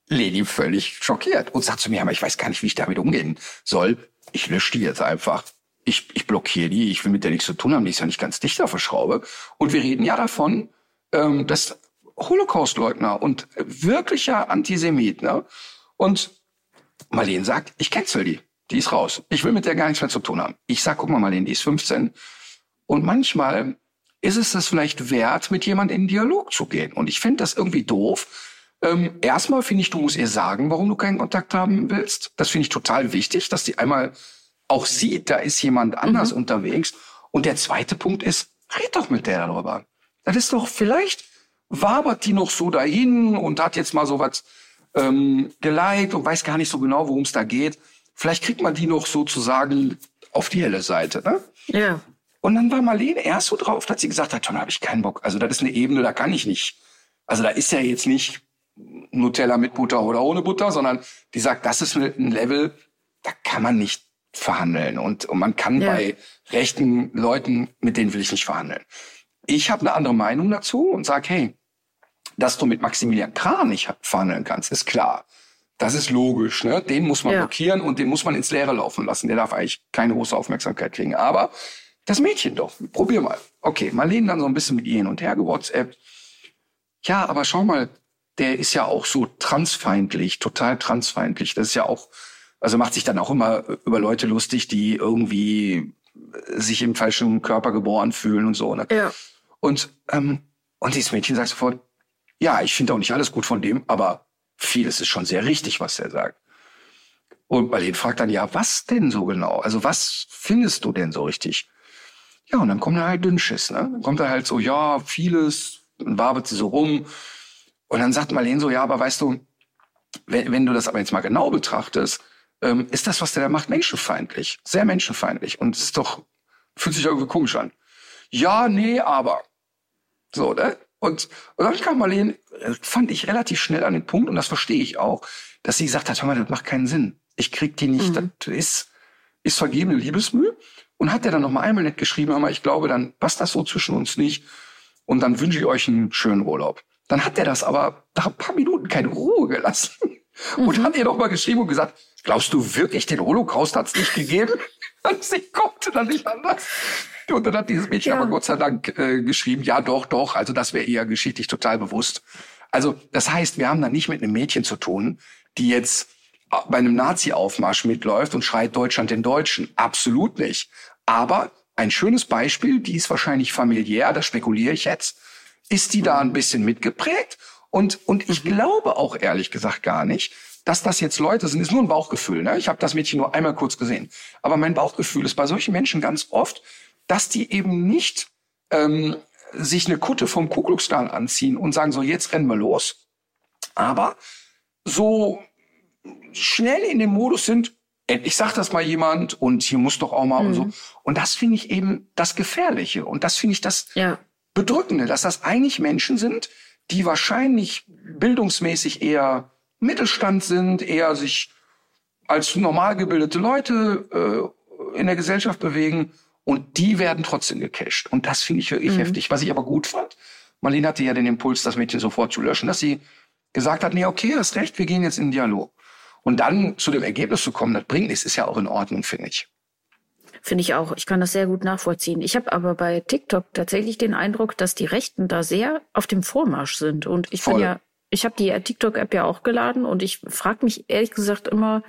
Leni völlig schockiert und sagt zu mir, aber ich weiß gar nicht, wie ich damit umgehen soll. Ich lösche die jetzt einfach. Ich, ich blockiere die, ich will mit der nichts zu tun haben, die ist ja nicht ganz dicht auf der Schraube. Und wir reden ja davon, ähm, dass Holocaustleugner und wirklicher Antisemit. Ne? Und Marlene sagt, ich cancel die. Die ist raus. Ich will mit der gar nichts mehr zu tun haben. Ich sag, guck mal, Marlene, die ist 15. Und manchmal ist es das vielleicht wert, mit jemand in Dialog zu gehen. Und ich finde das irgendwie doof. Ähm, erstmal finde ich, du musst ihr sagen, warum du keinen Kontakt haben willst. Das finde ich total wichtig, dass die einmal auch sieht, da ist jemand anders mhm. unterwegs. Und der zweite Punkt ist, red doch mit der darüber. Das ist doch vielleicht wabert die noch so dahin und hat jetzt mal so was ähm, geliked und weiß gar nicht so genau, worum es da geht. Vielleicht kriegt man die noch sozusagen auf die helle Seite. Ne? Ja. Und dann war Marlene erst so drauf, dass sie gesagt hat, dann habe ich keinen Bock. Also das ist eine Ebene, da kann ich nicht. Also da ist ja jetzt nicht Nutella mit Butter oder ohne Butter, sondern die sagt, das ist ein Level, da kann man nicht verhandeln. Und, und man kann ja. bei rechten Leuten, mit denen will ich nicht verhandeln. Ich habe eine andere Meinung dazu und sage, hey, dass du mit Maximilian Krah nicht verhandeln kannst, ist klar. Das ist logisch, ne? Den muss man ja. blockieren und den muss man ins Leere laufen lassen. Der darf eigentlich keine große Aufmerksamkeit kriegen. Aber das Mädchen doch, probier mal. Okay, Marlene dann so ein bisschen mit ihr hin und her gewhatsappt. Ja, aber schau mal, der ist ja auch so transfeindlich, total transfeindlich. Das ist ja auch, also macht sich dann auch immer über Leute lustig, die irgendwie sich im falschen Körper geboren fühlen und so. Ne? Ja. Und, ähm, und dieses Mädchen sagt sofort, Ja, ich finde auch nicht alles gut von dem, aber vieles ist schon sehr richtig, was er sagt. Und Marlene fragt dann, ja, was denn so genau? Also was findest du denn so richtig? Ja, und dann kommt da halt Dünnschiss, ne? Dann kommt da halt so, ja, vieles, dann wabert sie so rum. Und dann sagt Marlene so, ja, aber weißt du, wenn, wenn du das aber jetzt mal genau betrachtest, ähm, ist das, was der da macht, menschenfeindlich. Sehr menschenfeindlich. Und es ist doch, fühlt sich irgendwie komisch an. Ja, nee, aber. So, ne? Und, und dann kam Marlene, äh, fand ich relativ schnell an den Punkt, und das verstehe ich auch, dass sie gesagt hat, hör mal, das macht keinen Sinn. Ich krieg die nicht, mhm. das ist, ist vergebene Liebesmühe. Und hat er dann noch mal einmal nett geschrieben, mal, ich glaube, dann passt das so zwischen uns nicht. Und dann wünsche ich euch einen schönen Urlaub. Dann hat er das aber nach ein paar Minuten keine Ruhe gelassen. Mhm. Und hat ihr noch mal geschrieben und gesagt, glaubst du wirklich, den Holocaust hat es nicht gegeben? Und sie konnte dann nicht anders. Und dann hat dieses Mädchen ja. aber Gott sei Dank äh, geschrieben, ja doch, doch, also das wäre ihr geschichtlich total bewusst. Also das heißt, wir haben da nicht mit einem Mädchen zu tun, die jetzt bei einem Nazi-Aufmarsch mitläuft und schreit Deutschland den Deutschen. Absolut nicht. Aber ein schönes Beispiel, die ist wahrscheinlich familiär, das spekuliere ich jetzt, ist die da ein bisschen mitgeprägt. Und, und ich glaube auch ehrlich gesagt gar nicht, dass das jetzt Leute sind, ist nur ein Bauchgefühl. Ne? Ich habe das Mädchen nur einmal kurz gesehen. Aber mein Bauchgefühl ist bei solchen Menschen ganz oft, dass die eben nicht ähm, sich eine Kutte vom Ku Klux Klan anziehen und sagen so, jetzt rennen wir los. Aber so schnell in dem Modus sind, endlich sagt das mal jemand und hier muss doch auch mal mhm. und so. Mhm. Und das finde ich eben das Gefährliche. Und das finde ich das ja. Bedrückende, dass das eigentlich Menschen sind, die wahrscheinlich bildungsmäßig eher Mittelstand sind, eher sich als normal gebildete Leute äh, in der Gesellschaft bewegen und die werden trotzdem gecasht. Und das finde ich wirklich mhm. heftig. Was ich aber gut fand, Marlene hatte ja den Impuls, das Mädchen sofort zu löschen, dass sie gesagt hat, nee, okay, hast recht, wir gehen jetzt in den Dialog. Und dann zu dem Ergebnis zu kommen, das bringt nichts, ist ja auch in Ordnung, finde ich. Finde ich auch. Ich kann das sehr gut nachvollziehen. Ich habe aber bei TikTok tatsächlich den Eindruck, dass die Rechten da sehr auf dem Vormarsch sind. Und ich bin ja, ich habe die TikTok-App ja auch geladen und ich frage mich ehrlich gesagt immer,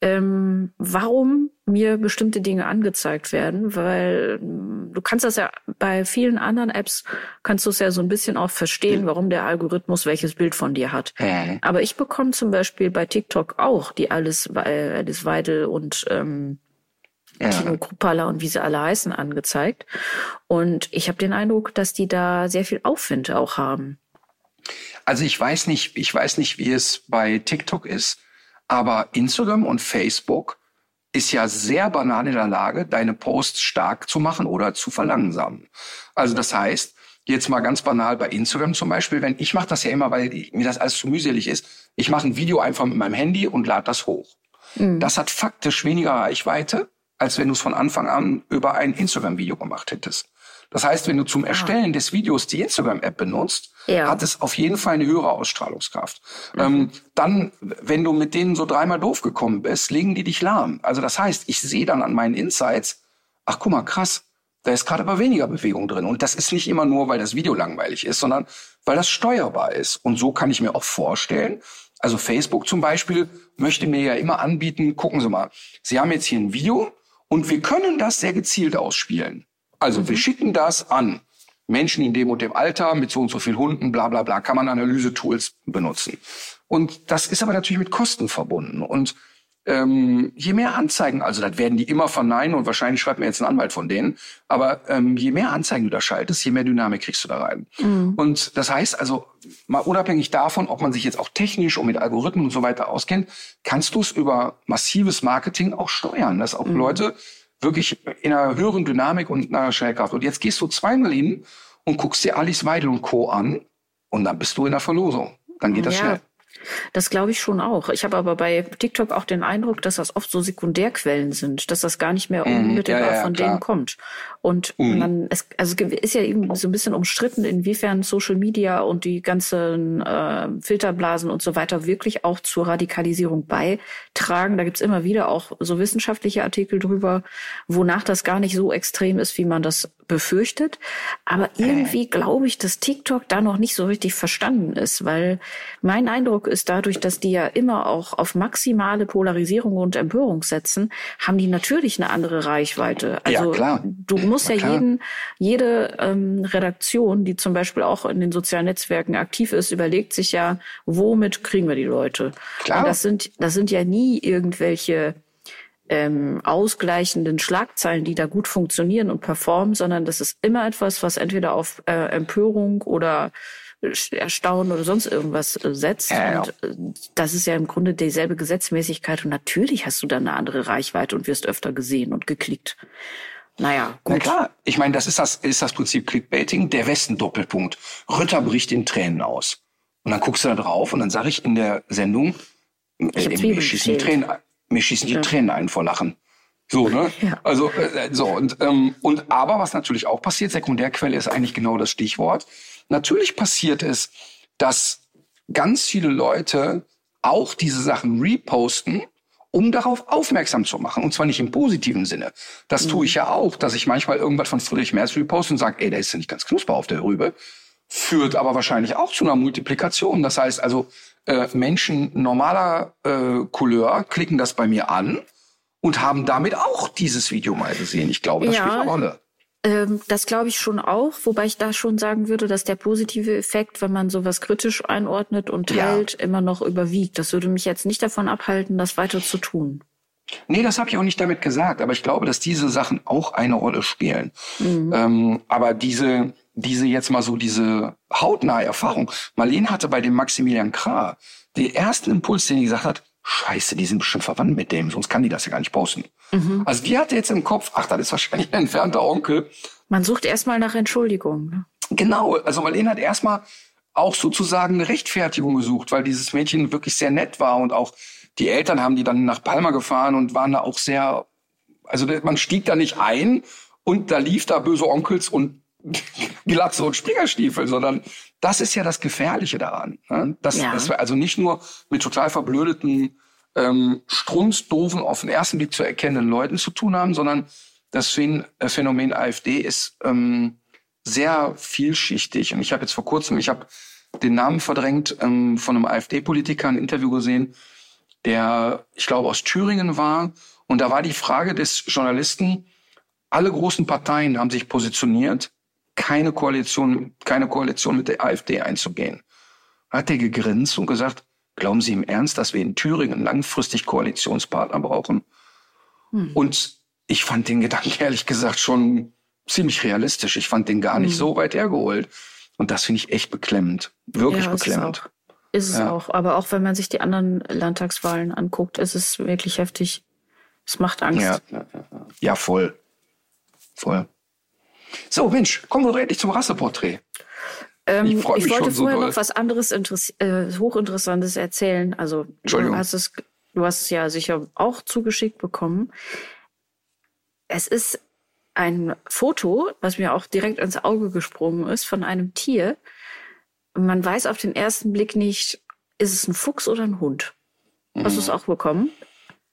ähm, warum mir bestimmte Dinge angezeigt werden, weil mm, du kannst das ja bei vielen anderen Apps kannst du es ja so ein bisschen auch verstehen, warum der Algorithmus welches Bild von dir hat. Aber ich bekomme zum Beispiel bei TikTok auch die Alice, Alice Weidel und ähm, ja. Tino Kruppala und wie sie alle heißen angezeigt. Und ich habe den Eindruck, dass die da sehr viel Aufwind auch haben. Also ich weiß nicht, ich weiß nicht, wie es bei TikTok ist. Aber Instagram und Facebook ist ja sehr banal in der Lage, deine Posts stark zu machen oder zu verlangsamen. Also das heißt, jetzt mal ganz banal bei Instagram zum Beispiel, wenn ich mache das ja immer, weil mir das alles zu mühselig ist, ich mache ein Video einfach mit meinem Handy und lade das hoch. Mhm. Das hat faktisch weniger Reichweite, als wenn du es von Anfang an über ein Instagram-Video gemacht hättest. Das heißt, wenn du zum ah. Erstellen des Videos die Instagram-App benutzt, ja. hat es auf jeden Fall eine höhere Ausstrahlungskraft. Mhm. Ähm, dann, wenn du mit denen so dreimal doof gekommen bist, legen die dich lahm. Also das heißt, ich sehe dann an meinen Insights, ach guck mal, krass, da ist gerade aber weniger Bewegung drin. Und das ist nicht immer nur, weil das Video langweilig ist, sondern weil das steuerbar ist. Und so kann ich mir auch vorstellen, also Facebook zum Beispiel möchte mir ja immer anbieten, gucken Sie mal, Sie haben jetzt hier ein Video und wir können das sehr gezielt ausspielen. Also mhm. wir schicken das an Menschen in dem und dem Alter mit so und so viel Hunden, bla bla bla, kann man Analyse-Tools benutzen. Und das ist aber natürlich mit Kosten verbunden. Und ähm, je mehr Anzeigen, also das werden die immer verneinen und wahrscheinlich schreibt mir jetzt ein Anwalt von denen, aber ähm, je mehr Anzeigen du da schaltest, je mehr Dynamik kriegst du da rein. Mhm. Und das heißt also, mal unabhängig davon, ob man sich jetzt auch technisch und mit Algorithmen und so weiter auskennt, kannst du es über massives Marketing auch steuern, dass auch mhm. Leute wirklich in einer höheren Dynamik und einer Schnellkraft. Und jetzt gehst du zweimal hin und guckst dir Alice Weidel und Co. an und dann bist du in der Verlosung. Dann geht das ja. schnell. Das glaube ich schon auch. Ich habe aber bei TikTok auch den Eindruck, dass das oft so Sekundärquellen sind, dass das gar nicht mehr mhm. unmittelbar ja, ja, von klar. denen kommt. Und mhm. man, es, also ist ja eben so ein bisschen umstritten, inwiefern Social Media und die ganzen äh, Filterblasen und so weiter wirklich auch zur Radikalisierung beitragen. Da gibt's immer wieder auch so wissenschaftliche Artikel drüber, wonach das gar nicht so extrem ist, wie man das befürchtet. Aber irgendwie glaube ich, dass TikTok da noch nicht so richtig verstanden ist, weil mein Eindruck ist dadurch, dass die ja immer auch auf maximale Polarisierung und Empörung setzen, haben die natürlich eine andere Reichweite. Also Ja, klar. du musst Na ja klar. jeden, jede ähm, Redaktion, die zum Beispiel auch in den sozialen Netzwerken aktiv ist, überlegt sich ja, womit kriegen wir die Leute? Klar. Und das sind, das sind ja nie irgendwelche ähm, ausgleichenden Schlagzeilen, die da gut funktionieren und performen, sondern das ist immer etwas, was entweder auf äh, Empörung oder Erstaunen oder sonst irgendwas äh, setzt. Ja, ja. Und äh, das ist ja im Grunde dieselbe Gesetzmäßigkeit und natürlich hast du dann eine andere Reichweite und wirst öfter gesehen und geklickt. Naja, Na gut. klar, ich meine, das ist das, ist das Prinzip Clickbaiting. Der Westen Doppelpunkt. Rütter bricht in Tränen aus. Und dann guckst du da drauf und dann sage ich in der Sendung, äh, mir schießen die. Tränen, ein- mir schießen die Tränen ein vor Lachen. So, ne? Ja. Also, äh, so, und, ähm, und aber was natürlich auch passiert, Sekundärquelle ist eigentlich genau das Stichwort. Natürlich passiert es, dass ganz viele Leute auch diese Sachen reposten, um darauf aufmerksam zu machen. Und zwar nicht im positiven Sinne. Das tue ich ja auch, dass ich manchmal irgendwas von Friedrich Merz reposte und sage, ey, der ist ja nicht ganz knusper auf der Rübe. Führt aber wahrscheinlich auch zu einer Multiplikation. Das heißt also, äh, Menschen normaler äh, Couleur klicken das bei mir an und haben damit auch dieses Video mal gesehen. Ich glaube, das Ja. spielt eine Rolle. Ähm, das glaube ich schon auch, wobei ich da schon sagen würde, dass der positive Effekt, wenn man sowas kritisch einordnet und Ja. teilt, immer noch überwiegt. Das würde mich jetzt nicht davon abhalten, das weiter zu tun. Nee, das habe ich auch nicht damit gesagt, aber ich glaube, dass diese Sachen auch eine Rolle spielen. Ähm, aber diese, diese jetzt mal so diese hautnahe Erfahrung. Marlene hatte bei dem Maximilian Krah den ersten Impuls, den die gesagt hat, Scheiße, die sind bestimmt verwandt mit dem, sonst kann die das ja gar nicht posten. Also die hatte jetzt im Kopf, ach, das ist wahrscheinlich ein entfernter Onkel. Man sucht erstmal nach Entschuldigung. Ne? Genau, also Marlene hat erstmal auch sozusagen eine Rechtfertigung gesucht, weil dieses Mädchen wirklich sehr nett war und auch die Eltern haben die dann nach Palma gefahren und waren da auch sehr, also man stieg da nicht ein und da lief da böse Onkels und Glatze und Springerstiefel, sondern das ist ja das Gefährliche daran. Ne? Dass, Ja. dass wir also nicht nur mit total verblödeten, ähm, strunzdoofen, auf den ersten Blick zu erkennenden Leuten zu tun haben, sondern das äh, Phänomen AfD ist ähm, sehr vielschichtig. Und ich habe jetzt vor kurzem, ich habe den Namen verdrängt, ähm, von einem AfD-Politiker ein Interview gesehen, der, ich glaube, aus Thüringen war. Und da war die Frage des Journalisten, alle großen Parteien haben sich positioniert, keine Koalition, keine Koalition mit der AfD einzugehen. Hat er gegrinst und gesagt, glauben Sie im Ernst, dass wir in Thüringen langfristig Koalitionspartner brauchen? Und ich fand den Gedanken ehrlich gesagt schon ziemlich realistisch. Ich fand den gar nicht so weit hergeholt. Und das finde ich echt beklemmend. Wirklich Ja, ist es beklemmend. auch. Ist es Ja. auch. Aber auch wenn man sich die anderen Landtagswahlen anguckt, ist es wirklich heftig. Es macht Angst. Ja, ja, voll. Voll. So, Mensch, kommen wir endlich zum Rasseporträt. Ähm, Ich ich mich wollte so vorher doll. noch was anderes äh, hochinteressantes erzählen. Also du hast es, du hast es ja sicher auch zugeschickt bekommen. Es ist ein Foto, was mir auch direkt ins Auge gesprungen ist, von einem Tier. Man weiß auf den ersten Blick nicht, ist es ein Fuchs oder ein Hund? Hast du es auch bekommen?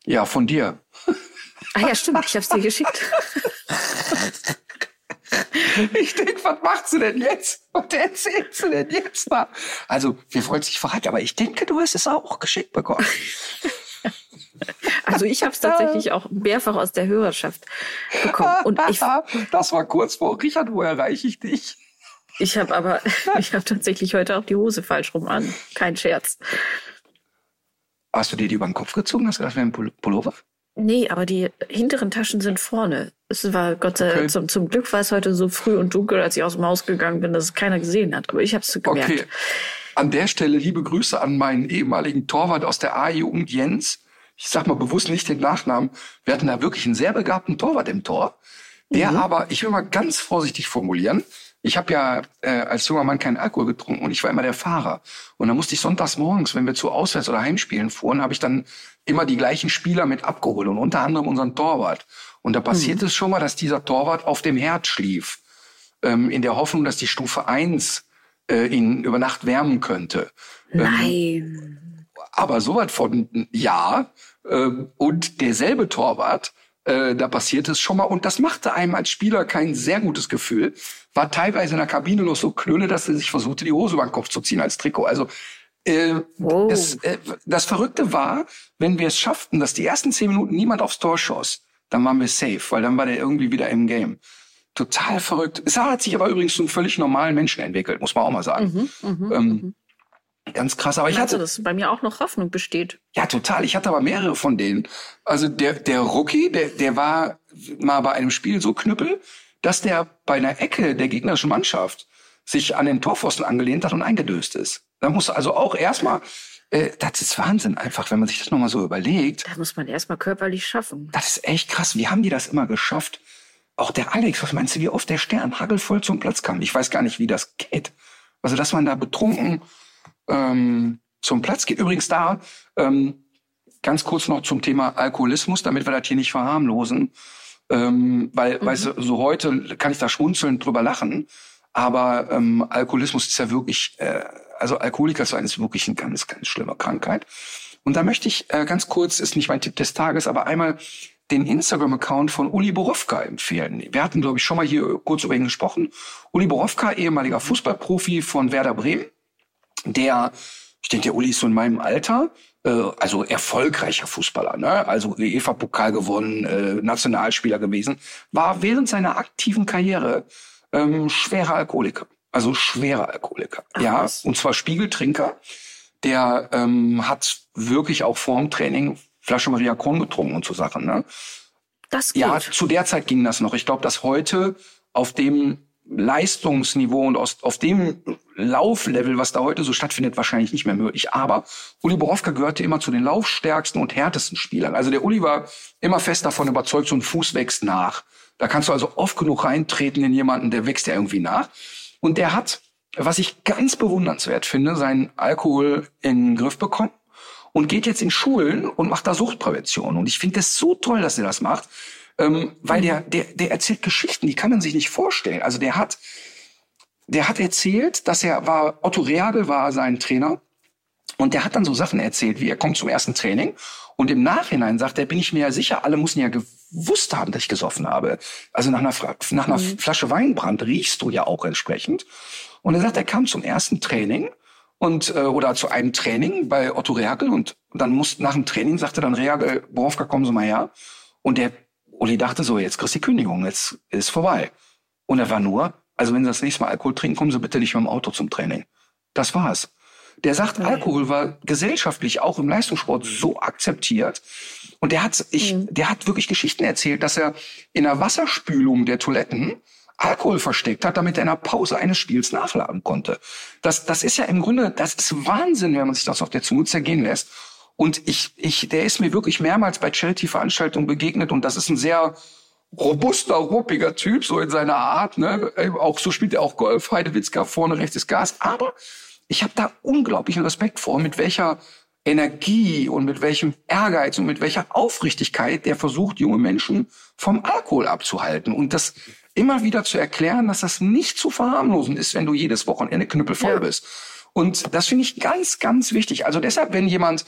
Ja, von dir. Ah ja, stimmt, ich habe es dir geschickt. Ich denke, was macht sie denn jetzt? Was erzählt sie denn jetzt da? Also, wir wollen es nicht verraten, aber ich denke, du hast es auch geschickt bekommen. Also ich habe es tatsächlich auch mehrfach aus der Hörerschaft bekommen. Und ich, das war kurz vor Richard, wo erreiche ich dich? ich habe aber, ich habe tatsächlich heute auch die Hose falsch rum an. Kein Scherz. Hast du dir die über den Kopf gezogen? Hast du gedacht, das wäre ein Pul- Pullover? Nee, aber die hinteren Taschen sind vorne. Es war Gott sei Okay. zum, zum Glück war es heute so früh und dunkel, als ich aus dem Haus gegangen bin, dass es keiner gesehen hat. Aber ich habe es gemerkt. Okay. An der Stelle liebe Grüße an meinen ehemaligen Torwart aus der A-Jugend, Jens. Ich sag mal bewusst nicht den Nachnamen. Wir hatten da wirklich einen sehr begabten Torwart im Tor. Der aber, ich will mal ganz vorsichtig formulieren, ich habe ja äh, als junger Mann keinen Alkohol getrunken und ich war immer der Fahrer. Und dann musste ich sonntags morgens, wenn wir zu Auswärts- oder Heimspielen fuhren, habe ich dann immer die gleichen Spieler mit abgeholt und unter anderem unseren Torwart. Und da passiert es schon mal, dass dieser Torwart auf dem Herd schlief ähm, in der Hoffnung, dass die Stufe 1 äh, ihn über Nacht wärmen könnte. Nein. Aber so weit von ja. ähm, und derselbe Torwart, äh, da passiert es schon mal. Und das machte einem als Spieler kein sehr gutes Gefühl. War teilweise in der Kabine noch so knölle, dass er sich versuchte, die Hose über den Kopf zu ziehen als Trikot. Also Äh, Wow. das, äh, das Verrückte war, wenn wir es schafften, dass die ersten zehn Minuten niemand aufs Tor schoss, dann waren wir safe, weil dann war der irgendwie wieder im Game. Total verrückt. Es hat sich aber übrigens zu einem völlig normalen Menschen entwickelt, muss man auch mal sagen. ähm, Ganz krass. Aber ich Also, hatte, dass bei mir auch noch Hoffnung besteht. ja, total. Ich hatte aber mehrere von denen. Also der, der Rookie, der, der war mal bei einem Spiel so knüppel, dass der bei einer Ecke der gegnerischen Mannschaft sich an den Torpfosten angelehnt hat und eingedöst ist. Da muss also auch erstmal, äh, das ist Wahnsinn einfach, wenn man sich das nochmal so überlegt. Da muss man erstmal körperlich schaffen. Das ist echt krass. Wie haben die das immer geschafft? Auch der Alex, was meinst du, wie oft der Stern hagelvoll zum Platz kam? Ich weiß gar nicht, wie das geht. Also, dass man da betrunken ähm, zum Platz geht. Übrigens da, ähm, ganz kurz noch zum Thema Alkoholismus, damit wir das hier nicht verharmlosen. Ähm, weil, weißt du, so heute kann ich da schmunzeln drüber lachen. Aber ähm, Alkoholismus ist ja wirklich, äh, also Alkoholiker sein ist wirklich eine ganz, ganz schlimme Krankheit. Und da möchte ich äh, ganz kurz, ist nicht mein Tipp des Tages, aber einmal den Instagram-Account von Uli Borowka empfehlen. Wir hatten, glaube ich, schon mal hier kurz über ihn gesprochen. Uli Borowka, ehemaliger Fußballprofi von Werder Bremen, der, ich denke, der Uli ist so in meinem Alter, äh, also erfolgreicher Fußballer, ne? also UEFA-Pokal gewonnen, äh, Nationalspieler gewesen, war während seiner aktiven Karriere ähm, schwerer Alkoholiker. Also schwerer Alkoholiker. Ach, ja, was? und zwar Spiegeltrinker. Der ähm, hat wirklich auch vorm Training Flasche Maria Kron getrunken und so Sachen. Ne? Das geht. Ja, zu der Zeit ging das noch. Ich glaube, dass heute auf dem Leistungsniveau und aus, auf dem Lauflevel, was da heute so stattfindet, wahrscheinlich nicht mehr möglich. Aber Uli Borowka gehörte immer zu den laufstärksten und härtesten Spielern. Also der Uli war immer fest davon überzeugt, so ein Fuß wächst nach. Da kannst du also oft genug reintreten in jemanden, der wächst ja irgendwie nach. Und der hat, was ich ganz bewundernswert finde, seinen Alkohol in den Griff bekommen und geht jetzt in Schulen und macht da Suchtprävention. Und ich finde das so toll, dass er das macht, ähm, weil der, der, der erzählt Geschichten, die kann man sich nicht vorstellen. Also der hat, der hat erzählt, dass er war, Otto Reagel war sein Trainer und der hat dann so Sachen erzählt, wie er kommt zum ersten Training und im Nachhinein sagt er, bin ich mir ja sicher, alle müssen ja gewusst haben, dass ich gesoffen habe. Also nach einer, Fra- nach einer Flasche Weinbrand riechst du ja auch entsprechend. Und er sagt, er kam zum ersten Training und äh, oder zu einem Training bei Otto Reagel und dann muss nach dem Training sagte dann Reagel, Borowka, kommen Sie mal her. Und der Uli dachte so, jetzt kriegst du die Kündigung, jetzt ist vorbei. Und er war nur, also wenn Sie das nächste Mal Alkohol trinken, kommen Sie bitte nicht mit dem Auto zum Training. Das war's. Der sagt, Alkohol war gesellschaftlich auch im Leistungssport so akzeptiert. Und der hat, ich, der hat wirklich Geschichten erzählt, dass er in der Wasserspülung der Toiletten Alkohol versteckt hat, damit er in der Pause eines Spiels nachladen konnte. Das, das ist ja im Grunde, das ist Wahnsinn, wenn man sich das auf der Zunge zergehen lässt. Und ich, ich, der ist mir wirklich mehrmals bei Charity-Veranstaltungen begegnet und das ist ein sehr robuster, ruppiger Typ, so in seiner Art. Ne? Äh, Auch so spielt er auch Golf. Heidewitzka vorne rechts ist Gas. Aber ich habe da unglaublichen Respekt vor, mit welcher Energie und mit welchem Ehrgeiz und mit welcher Aufrichtigkeit der versucht, junge Menschen vom Alkohol abzuhalten und das immer wieder zu erklären, dass das nicht zu verharmlosen ist, wenn du jedes Wochenende knüppelvoll Ja. bist. Und das finde ich ganz, ganz wichtig. Also deshalb, wenn jemand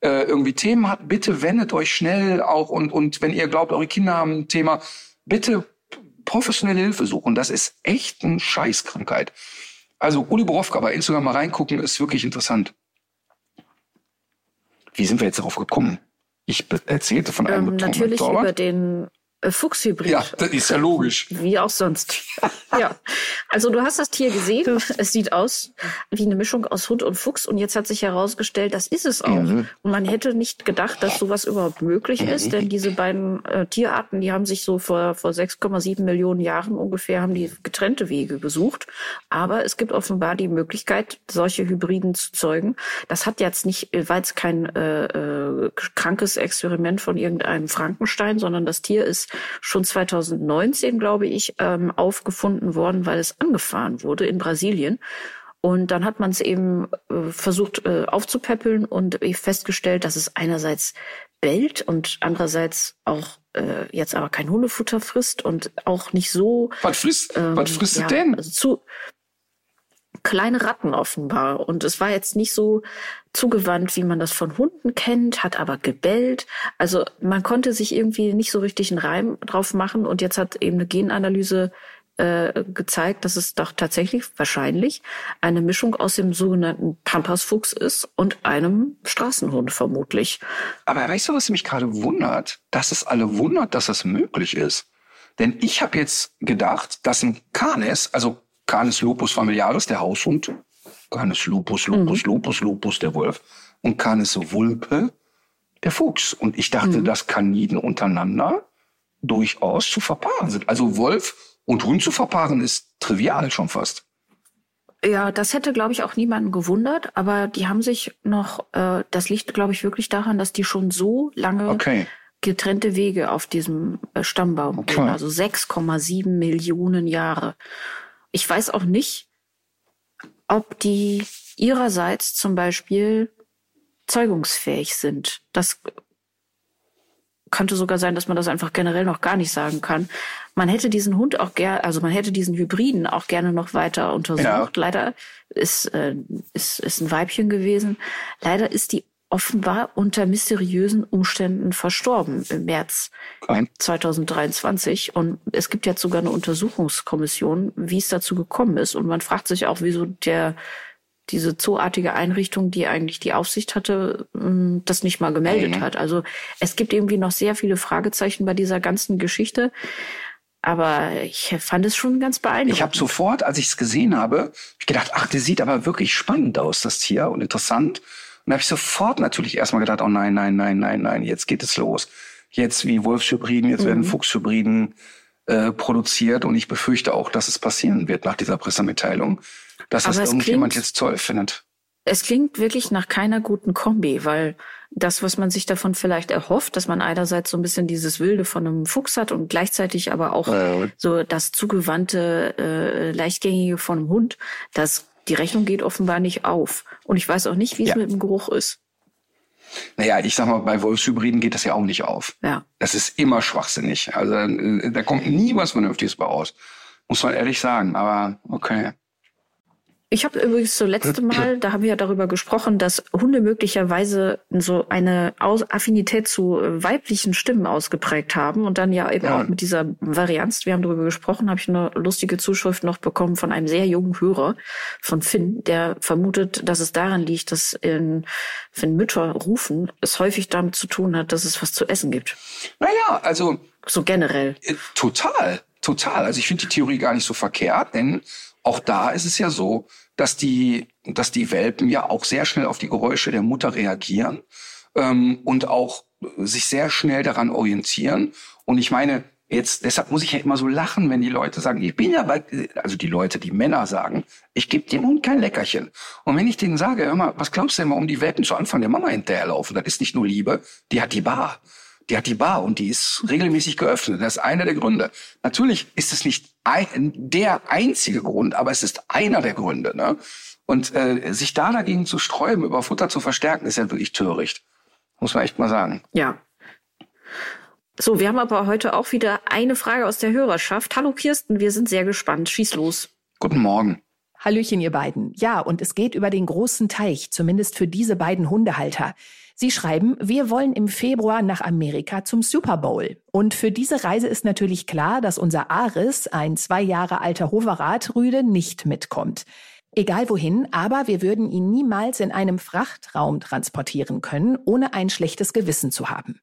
äh, irgendwie Themen hat, bitte wendet euch schnell auch und, und wenn ihr glaubt, eure Kinder haben ein Thema, bitte professionelle Hilfe suchen. Das ist echt eine Scheißkrankheit. Also Uli Borowka bei Instagram mal reingucken, ist wirklich interessant. Wie sind wir jetzt darauf gekommen? Ich erzählte von einem ähm, natürlich über den Fuchshybrid. Ja, das ist ja logisch. Wie auch sonst. ja. Also du hast das Tier gesehen. Es sieht aus wie eine Mischung aus Hund und Fuchs. Und jetzt hat sich herausgestellt, das ist es auch. Mhm. Und man hätte nicht gedacht, dass sowas überhaupt möglich ist. Denn diese beiden äh, Tierarten, die haben sich so vor, vor 6,7 Millionen Jahren ungefähr, haben die getrennte Wege gesucht. Aber es gibt offenbar die Möglichkeit, solche Hybriden zu zeugen. Das hat jetzt nicht, äh, war jetzt kein äh, äh, krankes Experiment von irgendeinem Frankenstein, sondern das Tier ist schon 2019, glaube ich, ähm, aufgefunden worden, weil es angefahren wurde in Brasilien. Und dann hat man es eben äh, versucht äh, aufzupäppeln und festgestellt, dass es einerseits bellt und andererseits auch äh, jetzt aber kein Hundefutter frisst und auch nicht so Was frisst, ähm, was frisst ja, denn? Also zu kleine Ratten offenbar. Und es war jetzt nicht so zugewandt, wie man das von Hunden kennt, hat aber gebellt. Also man konnte sich irgendwie nicht so richtig einen Reim drauf machen. Und jetzt hat eben eine Genanalyse äh, gezeigt, dass es doch tatsächlich wahrscheinlich eine Mischung aus dem sogenannten Pampasfuchs ist und einem Straßenhund vermutlich. Aber weißt du, was mich gerade wundert? Dass es alle wundert, dass das möglich ist. Denn ich habe jetzt gedacht, dass ein Canis, also Canis lupus familiaris, der Haushund, Canis lupus, lupus, mhm. lupus, lupus, der Wolf, und Canis vulpe, der Fuchs. Und ich dachte, mhm. dass Kaniden untereinander durchaus zu verpaaren sind. Also Wolf und Hund zu verpaaren ist trivial schon fast. Ja, das hätte, glaube ich, auch niemanden gewundert, aber die haben sich noch, äh, das liegt, glaube ich, wirklich daran, dass die schon so lange okay. getrennte Wege auf diesem äh, Stammbaum okay. gehen, also 6,7 Millionen Jahre. Ich weiß auch nicht, ob die ihrerseits zum Beispiel zeugungsfähig sind. Das könnte sogar sein, dass man das einfach generell noch gar nicht sagen kann. Man hätte diesen Hund auch gerne, also man hätte diesen Hybriden auch gerne noch weiter untersucht. Ja. Leider ist, äh, ist, ist ein Weibchen gewesen. Leider ist die offenbar unter mysteriösen Umständen verstorben im März okay. 2023. Und es gibt jetzt sogar eine Untersuchungskommission, wie es dazu gekommen ist. Und man fragt sich auch, wieso der diese zooartige Einrichtung, die eigentlich die Aufsicht hatte, ähm, das nicht mal gemeldet mhm. hat. Also es gibt irgendwie noch sehr viele Fragezeichen bei dieser ganzen Geschichte. Aber ich fand es schon ganz beeindruckend. Ich habe sofort, als ich es gesehen habe, gedacht, ach, das sieht aber wirklich spannend aus, das Tier, und interessant. Und habe ich sofort natürlich erstmal gedacht, oh nein, nein, nein, nein, nein, jetzt geht es los. Jetzt wie Wolfshybriden, jetzt mhm. werden Fuchshybriden äh, produziert und ich befürchte auch, dass es passieren wird nach dieser Pressemitteilung dass Aber das irgendjemand klingt, jetzt toll findet. Es klingt wirklich nach keiner guten Kombi, weil das, was man sich davon vielleicht erhofft, dass man einerseits so ein bisschen dieses Wilde von einem Fuchs hat und gleichzeitig aber auch ja. so das zugewandte, äh, leichtgängige von einem Hund, das die Rechnung geht offenbar nicht auf. Und ich weiß auch nicht, wie es ja. mit dem Geruch ist. Naja, ich sag mal, bei Wolfshybriden geht das ja auch nicht auf. Ja. Das ist immer schwachsinnig. Also äh, da kommt nie was Vernünftiges bei raus. Muss man ehrlich sagen. Aber okay. Ich habe übrigens so letzte Mal, da haben wir ja darüber gesprochen, dass Hunde möglicherweise so eine Affinität zu weiblichen Stimmen ausgeprägt haben und dann ja eben ja. auch mit dieser Varianz, wir haben darüber gesprochen, habe ich eine lustige Zuschrift noch bekommen von einem sehr jungen Hörer von Finn, der vermutet, dass es daran liegt, dass in, wenn Mütter rufen, es häufig damit zu tun hat, dass es was zu essen gibt. Naja, also so generell. Äh, total, total. Also ich finde die Theorie gar nicht so verkehrt, denn auch da ist es ja so, dass die, dass die Welpen ja auch sehr schnell auf die Geräusche der Mutter reagieren ähm, und auch sich sehr schnell daran orientieren. Und ich meine, jetzt, deshalb muss ich ja immer so lachen, wenn die Leute sagen, ich bin ja bei, also die Leute, die Männer sagen, ich gebe dem Hund kein Leckerchen. Und wenn ich denen sage, hör mal, was glaubst du denn, warum die Welpen zu Anfang der Mama hinterherlaufen? Das ist nicht nur Liebe, die hat die Bar die hat die Bar und die ist regelmäßig geöffnet. Das ist einer der Gründe. Natürlich ist es nicht ein, der einzige Grund, aber es ist einer der Gründe. Ne? Und äh, sich da dagegen zu sträuben, über Futter zu verstärken, ist ja wirklich töricht. Muss man echt mal sagen. Ja. So, wir haben aber heute auch wieder eine Frage aus der Hörerschaft. Hallo Kirsten, wir sind sehr gespannt. Schieß los. Guten Morgen. Hallöchen, ihr beiden. Ja, und es geht über den großen Teich, zumindest für diese beiden Hundehalter. Sie schreiben, wir wollen im Februar nach Amerika zum Super Bowl. Und für diese Reise ist natürlich klar, dass unser Aris, ein zwei Jahre alter Hoverrad-Rüde, nicht mitkommt. Egal wohin, aber wir würden ihn niemals in einem Frachtraum transportieren können, ohne ein schlechtes Gewissen zu haben.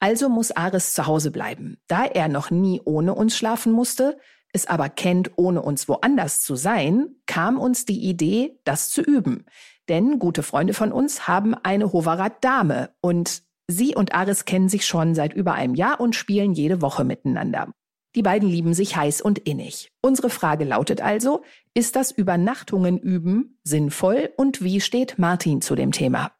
Also muss Aris zu Hause bleiben. Da er noch nie ohne uns schlafen musste, es aber kennt, ohne uns woanders zu sein, kam uns die Idee, das zu üben. Denn gute Freunde von uns haben eine Hoverrad-Dame und sie und Aris kennen sich schon seit über einem Jahr und spielen jede Woche miteinander. Die beiden lieben sich heiß und innig. Unsere Frage lautet also, ist das Übernachtungen üben sinnvoll und wie steht Martin zu dem Thema?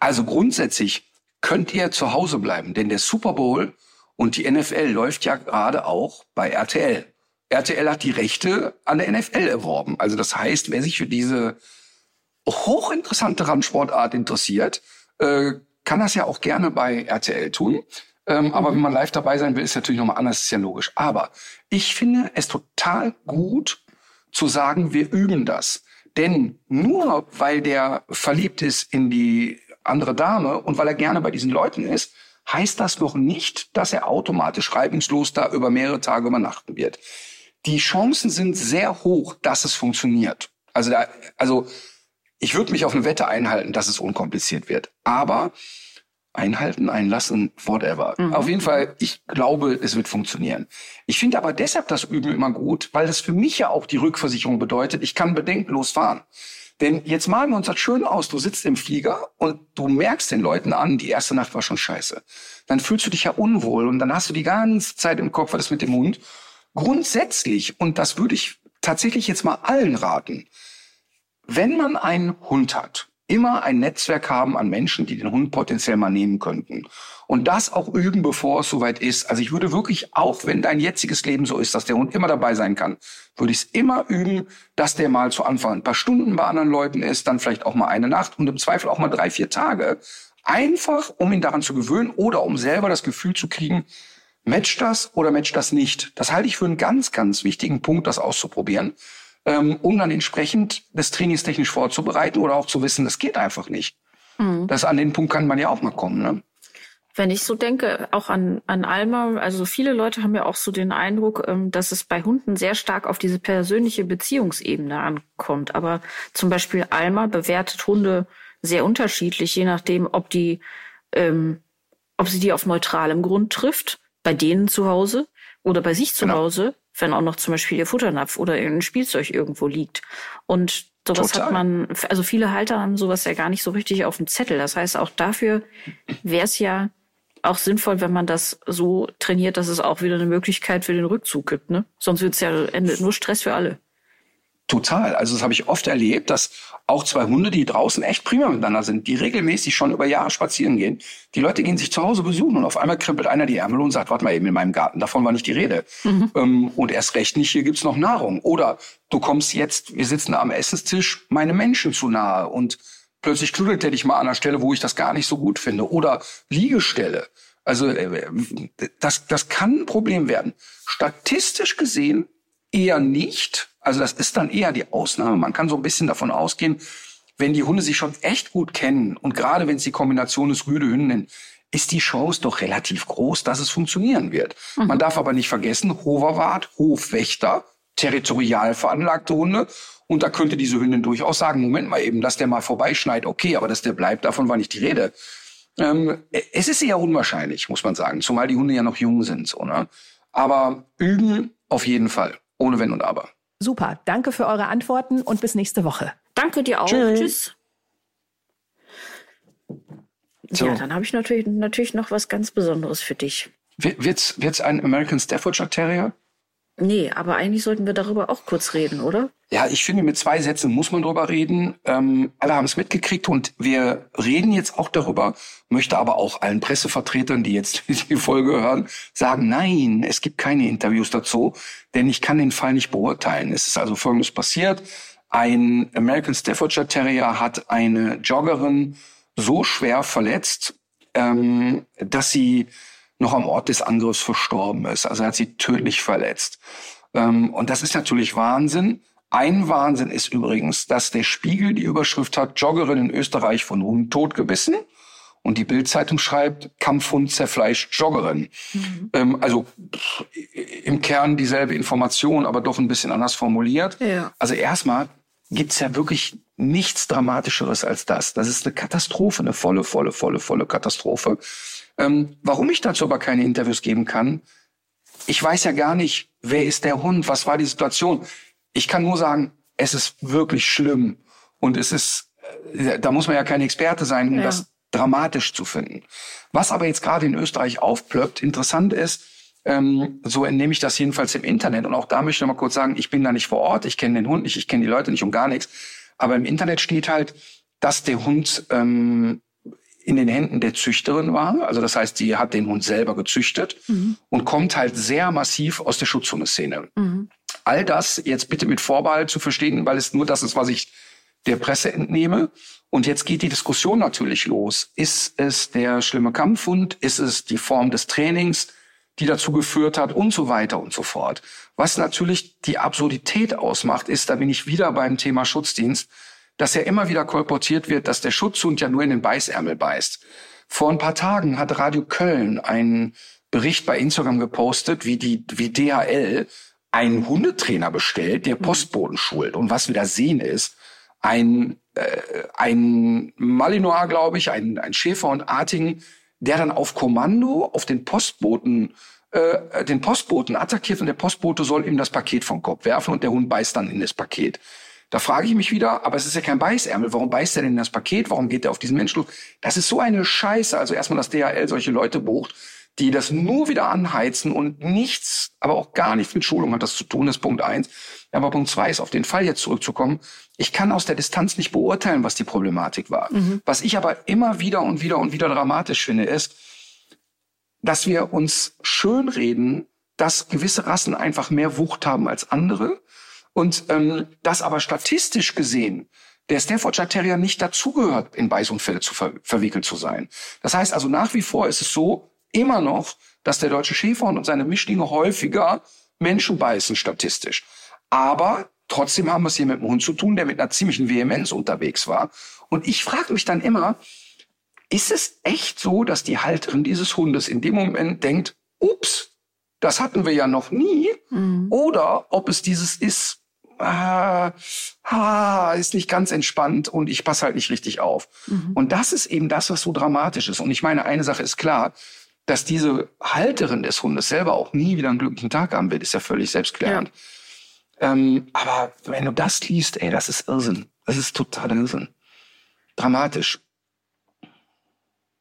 Also grundsätzlich könnt ihr zu Hause bleiben, denn der Super Bowl und die NFL läuft ja gerade auch bei RTL. RTL hat die Rechte an der NFL erworben. Also das heißt, wer sich für diese hochinteressante Randsportart interessiert, äh, kann das ja auch gerne bei RTL tun. Ähm. Aber wenn man live dabei sein will, ist natürlich nochmal anders, ist ja logisch. Aber ich finde es total gut zu sagen, wir üben das. Denn nur weil der verliebt ist in die andere Dame und weil er gerne bei diesen Leuten ist, heißt das noch nicht, dass er automatisch reibungslos da über mehrere Tage übernachten wird. Die Chancen sind sehr hoch, dass es funktioniert. Also, da, also ich würde mich auf eine Wette einhalten, dass es unkompliziert wird. Aber einhalten, einlassen, whatever. Mhm. Auf jeden Fall, ich glaube, es wird funktionieren. Ich finde aber deshalb das Üben immer gut, weil das für mich ja auch die Rückversicherung bedeutet, ich kann bedenkenlos fahren. Denn jetzt malen wir uns das schön aus. Du sitzt im Flieger und du merkst den Leuten an, die erste Nacht war schon scheiße. Dann fühlst du dich ja unwohl und dann hast du die ganze Zeit im Kopf, was ist mit dem Hund. Grundsätzlich, und das würde ich tatsächlich jetzt mal allen raten, wenn man einen Hund hat, immer ein Netzwerk haben an Menschen, die den Hund potenziell mal nehmen könnten. Und das auch üben, bevor es soweit ist. Also ich würde wirklich, auch wenn dein jetziges Leben so ist, dass der Hund immer dabei sein kann, würde ich es immer üben, dass der mal zu Anfang ein paar Stunden bei anderen Leuten ist, dann vielleicht auch mal eine Nacht und im Zweifel auch mal drei, vier Tage. Einfach, um ihn daran zu gewöhnen oder um selber das Gefühl zu kriegen, matcht das oder matcht das nicht. Das halte ich für einen ganz, ganz wichtigen Punkt, das auszuprobieren ähm, um dann entsprechend das trainingstechnisch vorzubereiten oder auch zu wissen, das geht einfach nicht. Mhm. Das an den Punkt kann man ja auch mal kommen. Ne? Wenn ich so denke, auch an, an Alma, also viele Leute haben ja auch so den Eindruck, ähm, dass es bei Hunden sehr stark auf diese persönliche Beziehungsebene ankommt. Aber zum Beispiel Alma bewertet Hunde sehr unterschiedlich, je nachdem, ob die, ähm, ob sie die auf neutralem Grund trifft, bei denen zu Hause oder bei sich zu genau. Hause wenn auch noch zum Beispiel ihr Futternapf oder irgendein Spielzeug irgendwo liegt. Und sowas Total. hat man, also viele Halter haben sowas ja gar nicht so richtig auf dem Zettel. Das heißt, auch dafür wäre es ja auch sinnvoll, wenn man das so trainiert, dass es auch wieder eine Möglichkeit für den Rückzug gibt. Ne? Sonst wird es ja endet nur Stress für alle. Total. Also das habe ich oft erlebt, dass auch zwei Hunde, die draußen echt prima miteinander sind, die regelmäßig schon über Jahre spazieren gehen. Die Leute gehen sich zu Hause besuchen und auf einmal kribbelt einer die Ärmel und sagt, warte mal eben in meinem Garten, davon war nicht die Rede. Mhm. Ähm, und erst recht nicht, hier gibt's noch Nahrung. Oder du kommst jetzt, wir sitzen am Essenstisch, meine Menschen zu nahe und plötzlich kludelt der dich mal an einer Stelle, wo ich das gar nicht so gut finde. Oder Liegestelle. Also äh, das, das kann ein Problem werden. Statistisch gesehen eher nicht, also das ist dann eher die Ausnahme. Man kann so ein bisschen davon ausgehen, wenn die Hunde sich schon echt gut kennen und gerade wenn es die Kombination ist Rüde Hündin, ist die Chance doch relativ groß, dass es funktionieren wird. Mhm. Man darf aber nicht vergessen, Hoverwart, Hofwächter, territorial veranlagte Hunde. Und da könnte diese Hündin durchaus sagen, Moment mal eben, dass der mal vorbeischneit, okay, aber dass der bleibt, davon war nicht die Rede. Ähm, es ist eher unwahrscheinlich, muss man sagen, zumal die Hunde ja noch jung sind. So, ne? Aber üben auf jeden Fall, ohne Wenn und Aber. Super, danke für eure Antworten und bis nächste Woche. Danke dir auch. Tschüss. Tschüss. So. Ja, dann habe ich natürlich, natürlich noch was ganz Besonderes für dich. Wird's, wird's ein American Staffordshire Terrier? Nee, aber eigentlich sollten wir darüber auch kurz reden, oder? Ja, ich finde, mit zwei Sätzen muss man drüber reden. Ähm, alle haben es mitgekriegt und wir reden jetzt auch darüber, möchte aber auch allen Pressevertretern, die jetzt die Folge hören, sagen, nein, es gibt keine Interviews dazu, denn ich kann den Fall nicht beurteilen. Es ist also Folgendes passiert. Ein American Staffordshire Terrier hat eine Joggerin so schwer verletzt, ähm, dass sie noch am Ort des Angriffs verstorben ist. Also er hat sie tödlich verletzt. Ähm, und das ist natürlich Wahnsinn. Ein Wahnsinn ist übrigens, dass der Spiegel die Überschrift hat, Joggerin in Österreich von Hund totgebissen. Und die Bildzeitung schreibt, Kampfhund zerfleischt Joggerin. Mhm. Ähm, also pff, im Kern dieselbe Information, aber doch ein bisschen anders formuliert. Ja. Also erstmal gibt's ja wirklich nichts Dramatischeres als das. Das ist eine Katastrophe, eine volle, volle, volle, volle Katastrophe. Ähm, warum ich dazu aber keine Interviews geben kann, ich weiß ja gar nicht, wer ist der Hund, was war die Situation. Ich kann nur sagen, es ist wirklich schlimm und es ist, äh, da muss man ja kein Experte sein, um ja. das dramatisch zu finden. Was aber jetzt gerade in Österreich aufplöppt, interessant ist, ähm, so entnehme ich das jedenfalls im Internet. Und auch da möchte ich noch mal kurz sagen, ich bin da nicht vor Ort, ich kenne den Hund nicht, ich kenne die Leute nicht und gar nichts. Aber im Internet steht halt, dass der Hund ähm, in den Händen der Züchterin war. Also das heißt, die hat den Hund selber gezüchtet mhm. und kommt halt sehr massiv aus der Schutzhundeszene. Mhm. All das jetzt bitte mit Vorbehalt zu verstehen, weil es nur das ist, was ich der Presse entnehme. Und jetzt geht die Diskussion natürlich los. Ist es der schlimme Kampfhund? Ist es die Form des Trainings, die dazu geführt hat und so weiter und so fort? Was natürlich die Absurdität ausmacht, ist, da bin ich wieder beim Thema Schutzdienst, dass ja immer wieder kolportiert wird, dass der Schutzhund ja nur in den Beißärmel beißt. Vor ein paar Tagen hat Radio Köln einen Bericht bei Instagram gepostet, wie die, wie DHL einen Hundetrainer bestellt, der Postboten schult. Und was wir da sehen ist, ein, äh, ein Malinois, glaube ich, ein, ein Schäfer und Artigen, der dann auf Kommando auf den Postboten äh, den Postboten attackiert und der Postbote soll ihm das Paket vom Kopf werfen und der Hund beißt dann in das Paket. Da frage ich mich wieder, aber es ist ja kein Beißärmel. Warum beißt er denn in das Paket? Warum geht er auf diesen Menschen los? Das ist so eine Scheiße. Also erstmal, dass DHL solche Leute bucht, die das nur wieder anheizen und nichts, aber auch gar nichts mit Schulung hat das zu tun, das ist Punkt eins. Aber Punkt zwei ist, auf den Fall jetzt zurückzukommen. Ich kann aus der Distanz nicht beurteilen, was die Problematik war. Mhm. Was ich aber immer wieder und wieder und wieder dramatisch finde, ist, dass wir uns schönreden, dass gewisse Rassen einfach mehr Wucht haben als andere und ähm, dass aber statistisch gesehen der Staffordshire Terrier nicht dazugehört, in Beißunfälle zu ver verwickelt zu sein. Das heißt also nach wie vor ist es so immer noch, dass der deutsche Schäferhund und seine Mischlinge häufiger Menschen beißen statistisch. Aber trotzdem haben wir es hier mit einem Hund zu tun, der mit einer ziemlichen Vehemenz unterwegs war. Und ich frage mich dann immer, ist es echt so, dass die Halterin dieses Hundes in dem Moment denkt, ups, das hatten wir ja noch nie? Mhm. Oder ob es dieses ist, ah, ah, ist nicht ganz entspannt und ich passe halt nicht richtig auf. Mhm. Und das ist eben das, was so dramatisch ist. Und ich meine, eine Sache ist klar, dass diese Halterin des Hundes selber auch nie wieder einen glücklichen Tag haben wird, ist ja völlig selbstklärend. Ja. Ähm, aber wenn du das liest, ey, das ist Irrsinn. Das ist total Irrsinn. Dramatisch.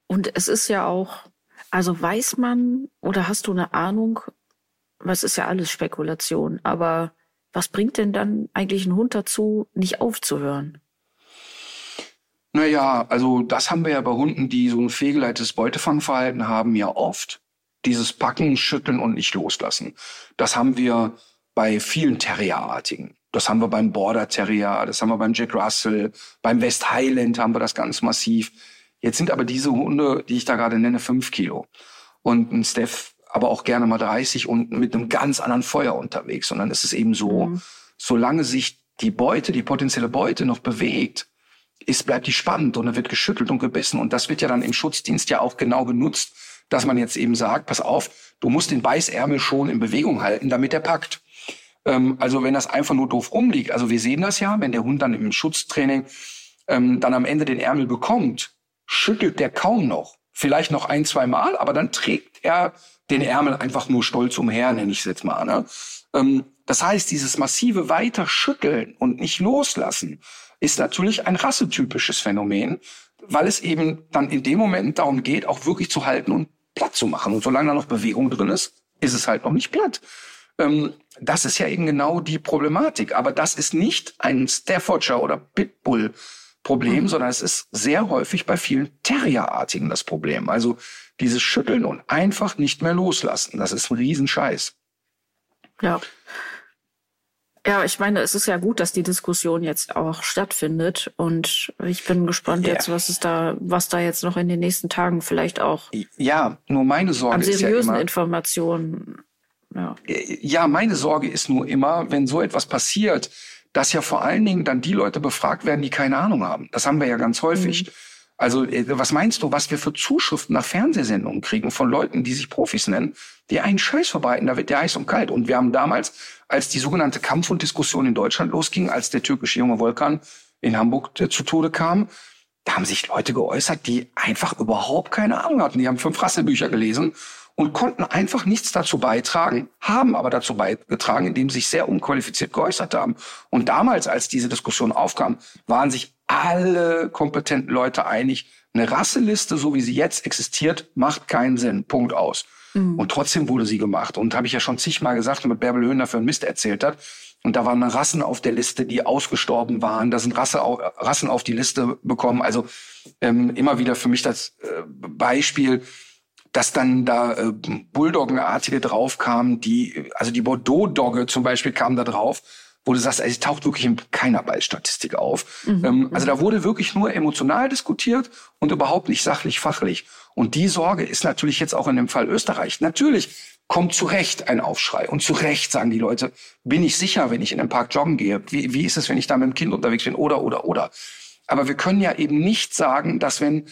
Und es ist ja auch, also weiß man oder hast du eine Ahnung, was ist ja alles Spekulation, aber was bringt denn dann eigentlich ein Hund dazu, nicht aufzuhören? Naja, also das haben wir ja bei Hunden, die so ein fehlgeleitetes Beutefangverhalten haben, ja oft. Dieses Packen, Schütteln und nicht loslassen. Das haben wir bei vielen Terrierartigen. Das haben wir beim Border Terrier, das haben wir beim Jack Russell, beim West Highland haben wir das ganz massiv. Jetzt sind aber diese Hunde, die ich da gerade nenne, fünf Kilo. Und ein Steph aber auch gerne mal 30 und mit einem ganz anderen Feuer unterwegs. Sondern es ist eben so, mhm. solange sich die Beute, die potenzielle Beute noch bewegt, ist, bleibt die spannend und dann wird geschüttelt und gebissen. Und das wird ja dann im Schutzdienst ja auch genau genutzt, dass man jetzt eben sagt, pass auf, du musst den Beißärmel schon in Bewegung halten, damit er packt. Ähm, also wenn das einfach nur doof rumliegt, also wir sehen das ja, wenn der Hund dann im Schutztraining ähm, dann am Ende den Ärmel bekommt, schüttelt der kaum noch. Vielleicht noch ein, zwei Mal, aber dann trägt er den Ärmel einfach nur stolz umher, nenne ich es jetzt mal. Ne? Ähm, das heißt, dieses massive weiter schütteln und nicht loslassen ist natürlich ein rassetypisches Phänomen, weil es eben dann in dem Moment darum geht, auch wirklich zu halten und platt zu machen. Und solange da noch Bewegung drin ist, ist es halt noch nicht platt. Ähm, das ist ja eben genau die Problematik. Aber das ist nicht ein Staffordshire oder Pitbull Problem, mhm. sondern es ist sehr häufig bei vielen Terrierartigen das Problem. Also dieses Schütteln und einfach nicht mehr loslassen. Das ist ein Riesenscheiß. Ja. Ja, ich meine, es ist ja gut, dass die Diskussion jetzt auch stattfindet und ich bin gespannt ja. jetzt, was ist da, was da jetzt noch in den nächsten Tagen vielleicht auch. Ja, nur meine Sorge an seriösen ist ja immer, Informationen. Ja. ja, meine Sorge ist nur immer, wenn so etwas passiert, dass ja vor allen Dingen dann die Leute befragt werden, die keine Ahnung haben. Das haben wir ja ganz häufig. Mhm. Also äh, was meinst du, was wir für Zuschriften nach Fernsehsendungen kriegen von Leuten, die sich Profis nennen, die einen Scheiß verbreiten, da wird der heiß und kalt. Und wir haben damals, als die sogenannte Kampf- und Diskussion in Deutschland losging, als der türkische junge Volkan in Hamburg äh, zu Tode kam, da haben sich Leute geäußert, die einfach überhaupt keine Ahnung hatten. Die haben fünf Rassebücher gelesen und konnten einfach nichts dazu beitragen, haben aber dazu beigetragen, indem sie sich sehr unqualifiziert geäußert haben. Und damals, als diese Diskussion aufkam, waren sich alle kompetenten Leute einig, eine Rasseliste, so wie sie jetzt existiert, macht keinen Sinn. Punkt aus. Mhm. Und trotzdem wurde sie gemacht. Und habe ich ja schon zigmal gesagt, mit Bärbel Höhner für einen Mist erzählt hat. Und da waren Rassen auf der Liste, die ausgestorben waren. Da sind Rasse, Rassen auf die Liste bekommen. Also ähm, immer wieder für mich das äh, Beispiel, dass dann da äh, Bulldoggenartige draufkamen, die, also die Bordeaux-Dogge zum Beispiel kam da drauf, wo du sagst, ey, sie taucht wirklich in keiner Ballstatistik auf. Mhm. Ähm, also da wurde wirklich nur emotional diskutiert und überhaupt nicht sachlich, fachlich. Und die Sorge ist natürlich jetzt auch in dem Fall Österreich. Natürlich kommt zu Recht ein Aufschrei. Und zu Recht sagen die Leute, bin ich sicher, wenn ich in den Park joggen gehe? Wie, wie ist es, wenn ich da mit dem Kind unterwegs bin? Oder, oder, oder. Aber wir können ja eben nicht sagen, dass wenn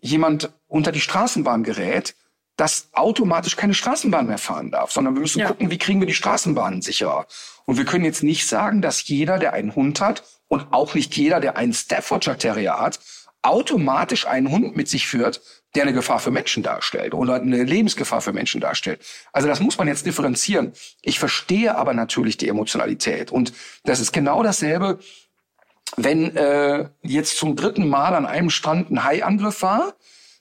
jemand unter die Straßenbahn gerät, das automatisch keine Straßenbahn mehr fahren darf, sondern wir müssen Ja. gucken, wie kriegen wir die Straßenbahnen sicherer. Und wir können jetzt nicht sagen, dass jeder, der einen Hund hat und auch nicht jeder, der einen Staffordshire Terrier hat, automatisch einen Hund mit sich führt, der eine Gefahr für Menschen darstellt oder eine Lebensgefahr für Menschen darstellt. Also das muss man jetzt differenzieren. Ich verstehe aber natürlich die Emotionalität und das ist genau dasselbe, wenn äh, jetzt zum dritten Mal an einem Strand ein Haiangriff war,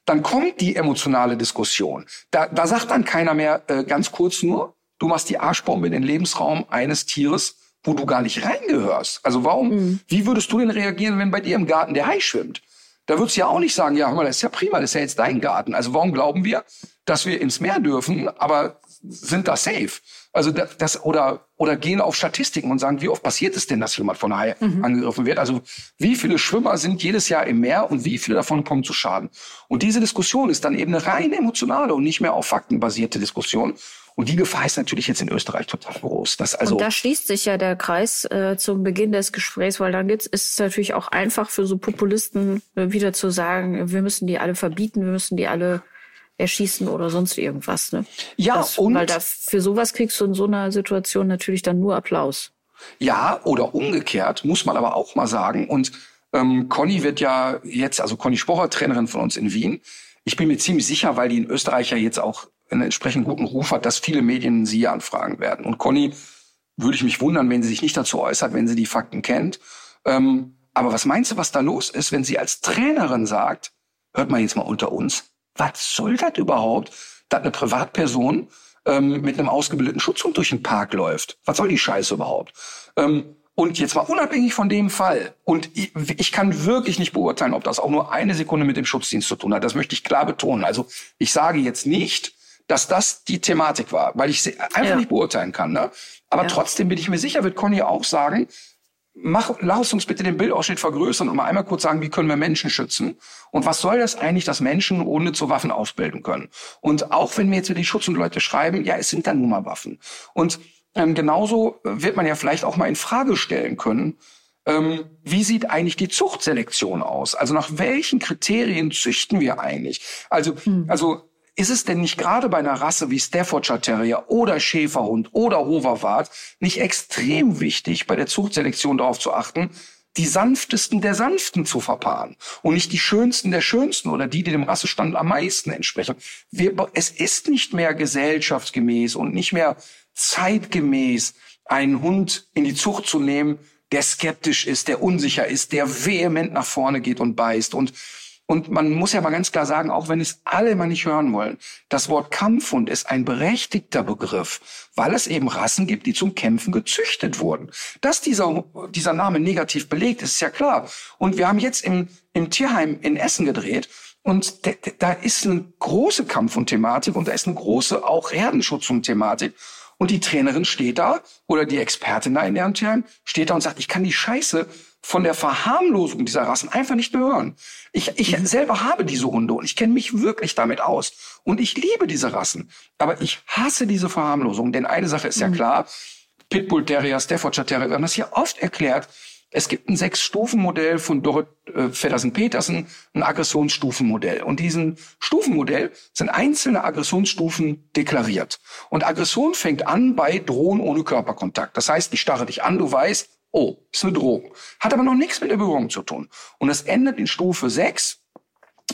dann kommt die emotionale Diskussion. Da, da sagt dann keiner mehr äh, ganz kurz nur, du machst die Arschbombe in den Lebensraum eines Tieres, wo du gar nicht reingehörst. Also warum, wie würdest du denn reagieren, wenn bei dir im Garten der Hai schwimmt? Da würdest du ja auch nicht sagen, ja, hör mal, das ist ja prima, das ist ja jetzt dein Garten. Also warum glauben wir, dass wir ins Meer dürfen, aber sind da safe? Also das, oder oder gehen auf Statistiken und sagen, wie oft passiert es denn, dass jemand von Hai angegriffen wird? Also wie viele Schwimmer sind jedes Jahr im Meer und wie viele davon kommen zu Schaden? Und diese Diskussion ist dann eben eine rein emotionale und nicht mehr auf Fakten basierte Diskussion. Und die Gefahr ist natürlich jetzt in Österreich total groß. Das also und da schließt sich ja der Kreis äh, zum Beginn des Gesprächs, weil dann geht's, ist es natürlich auch einfach für so Populisten äh, wieder zu sagen, wir müssen die alle verbieten, wir müssen die alle erschießen oder sonst irgendwas. Ne? Ja, das, und- weil da für sowas kriegst du in so einer Situation natürlich dann nur Applaus. Ja, oder umgekehrt, muss man aber auch mal sagen. Und ähm, Conny wird ja jetzt, also Conny Spocher, Trainerin von uns in Wien. Ich bin mir ziemlich sicher, weil die in Österreich ja jetzt auch einen entsprechend guten Ruf hat, dass viele Medien sie anfragen werden. Und Conny würde ich mich wundern, wenn sie sich nicht dazu äußert, wenn sie die Fakten kennt. Ähm, aber was meinst du, was da los ist, wenn sie als Trainerin sagt, hört mal jetzt mal unter uns, was soll das überhaupt, dass eine Privatperson ähm, mit einem ausgebildeten Schutzhund durch den Park läuft? Was soll die Scheiße überhaupt? Ähm, und jetzt mal unabhängig von dem Fall, und ich, ich kann wirklich nicht beurteilen, ob das auch nur eine Sekunde mit dem Schutzdienst zu tun hat. Das möchte ich klar betonen. Also ich sage jetzt nicht, dass das die Thematik war, weil ich sie einfach Ja. nicht beurteilen kann. Ne? Aber Ja. trotzdem bin ich mir sicher, wird Conny auch sagen, mach, lass uns bitte den Bildausschnitt vergrößern und mal einmal kurz sagen, wie können wir Menschen schützen? Und was soll das eigentlich, dass Menschen ohne zu Waffen ausbilden können? Und auch wenn mir jetzt wieder die Schutz- und Leute schreiben, ja, es sind dann nun mal Waffen. Und ähm, genauso wird man ja vielleicht auch mal in Frage stellen können, ähm, wie sieht eigentlich die Zuchtselektion aus? Also nach welchen Kriterien züchten wir eigentlich? Also, also ist es denn nicht gerade bei einer Rasse wie Staffordshire Terrier oder Schäferhund oder Hoverwart nicht extrem wichtig, bei der Zuchtselektion darauf zu achten, die sanftesten der sanften zu verpaaren und nicht die schönsten der schönsten oder die, die dem Rassestand am meisten entsprechen. Wir, es ist nicht mehr gesellschaftsgemäß und nicht mehr zeitgemäß, einen Hund in die Zucht zu nehmen, der skeptisch ist, der unsicher ist, der vehement nach vorne geht und beißt. Und, und man muss ja mal ganz klar sagen, auch wenn es alle mal nicht hören wollen, das Wort Kampfhund ist ein berechtigter Begriff, weil es eben Rassen gibt, die zum Kämpfen gezüchtet wurden. Dass dieser, dieser Name negativ belegt ist, ja klar. Und wir haben jetzt im, im Tierheim in Essen gedreht. Und de- de- da ist eine große Kampfhund-Thematik und da ist eine große auch Herdenschutz-Thematik. Und die Trainerin steht da oder die Expertin da in deren Tierheim steht da und sagt, ich kann die Scheiße von der Verharmlosung dieser Rassen einfach nicht mehr hören. Ich, ich selber habe diese Hunde und ich kenne mich wirklich damit aus. Und ich liebe diese Rassen. Aber ich hasse diese Verharmlosung. Denn eine Sache ist ja klar, Pitbull Terrier, Staffordshire Terrier, wir haben das hier oft erklärt. Es gibt ein Sechs-Stufen-Modell von Dorrit äh, Feddersen-Petersen, ein Aggressionsstufenmodell. Und diesen Stufenmodell sind einzelne Aggressionsstufen deklariert. Und Aggression fängt an bei Drohen ohne Körperkontakt. Das heißt, ich starre dich an, du weißt, oh, ist eine Drohung. Hat aber noch nichts mit der Berührung zu tun. Und es endet in Stufe 6,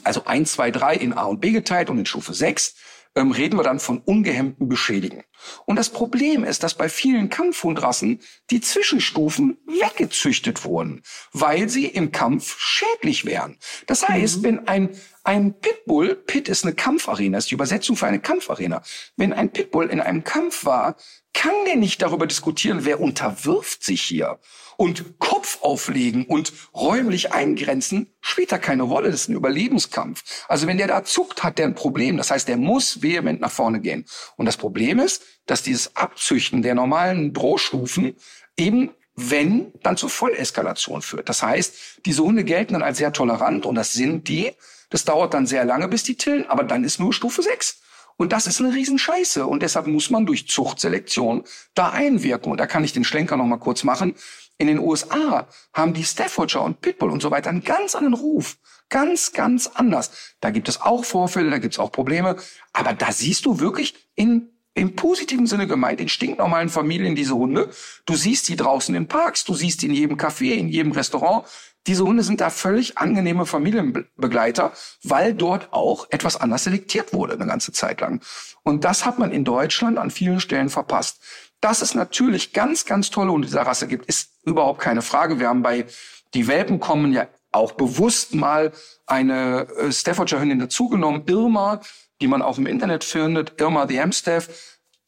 also 1, 2, 3 in A und B geteilt und in Stufe 6 ähm, reden wir dann von ungehemmtem Beschädigen. Und das Problem ist, dass bei vielen Kampfhundrassen die Zwischenstufen weggezüchtet wurden, weil sie im Kampf schädlich wären. Das heißt, wenn ein, ein Pitbull, Pit ist eine Kampfarena, ist die Übersetzung für eine Kampfarena. Wenn ein Pitbull in einem Kampf war, kann der nicht darüber diskutieren, wer unterwirft sich hier. Und Kopf auflegen und räumlich eingrenzen spielt da keine Rolle. Das ist ein Überlebenskampf. Also wenn der da zuckt, hat der ein Problem. Das heißt, der muss vehement nach vorne gehen. Und das Problem ist, dass dieses Abzüchten der normalen Drohstufen eben wenn, dann zur Volleskalation führt. Das heißt, diese Hunde gelten dann als sehr tolerant und das sind die. Das dauert dann sehr lange, bis die tillen, aber dann ist nur Stufe 6. Und das ist eine Riesenscheiße. Und deshalb muss man durch Zuchtselektion da einwirken. Und da kann ich den Schlenker noch mal kurz machen. In den USA haben die Staffordshire und Pitbull und so weiter einen ganz anderen Ruf. ganz, ganz anders. Da gibt es auch Vorfälle, da gibt es auch Probleme, aber da siehst du wirklich in im positiven Sinne gemeint, in stinknormalen Familien diese Hunde. Du siehst die draußen in Parks, du siehst die in jedem Café, in jedem Restaurant. Diese Hunde sind da völlig angenehme Familienbegleiter, weil dort auch etwas anders selektiert wurde eine ganze Zeit lang. Und das hat man in Deutschland an vielen Stellen verpasst. Dass es natürlich ganz, ganz tolle Hunde dieser Rasse gibt, ist überhaupt keine Frage. Wir haben bei die Welpen kommen ja auch bewusst mal eine äh, Staffordshire Hündin dazugenommen, Irma, die man auch im Internet findet, Irma the Amstaff.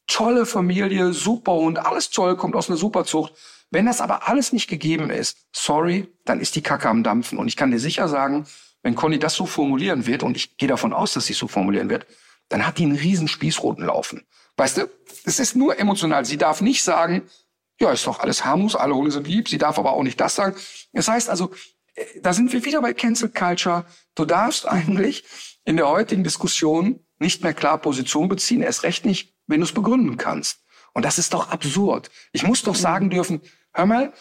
Tolle Familie, super Hund, alles toll, kommt aus einer Superzucht. Wenn das aber alles nicht gegeben ist, sorry, dann ist die Kacke am Dampfen. Und ich kann dir sicher sagen, wenn Conny das so formulieren wird, und ich gehe davon aus, dass sie so formulieren wird, dann hat die einen riesen Spießroten laufen. Weißt du, es ist nur emotional. Sie darf nicht sagen, ja, ist doch alles harmlos, alle Hunde sind lieb. Sie darf aber auch nicht das sagen. Das heißt also, äh, da sind wir wieder bei Cancel Culture. Du darfst eigentlich in der heutigen Diskussion nicht mehr klar Position beziehen, erst recht nicht, wenn du es begründen kannst. Und das ist doch absurd. Ich muss doch sagen dürfen, hör mal,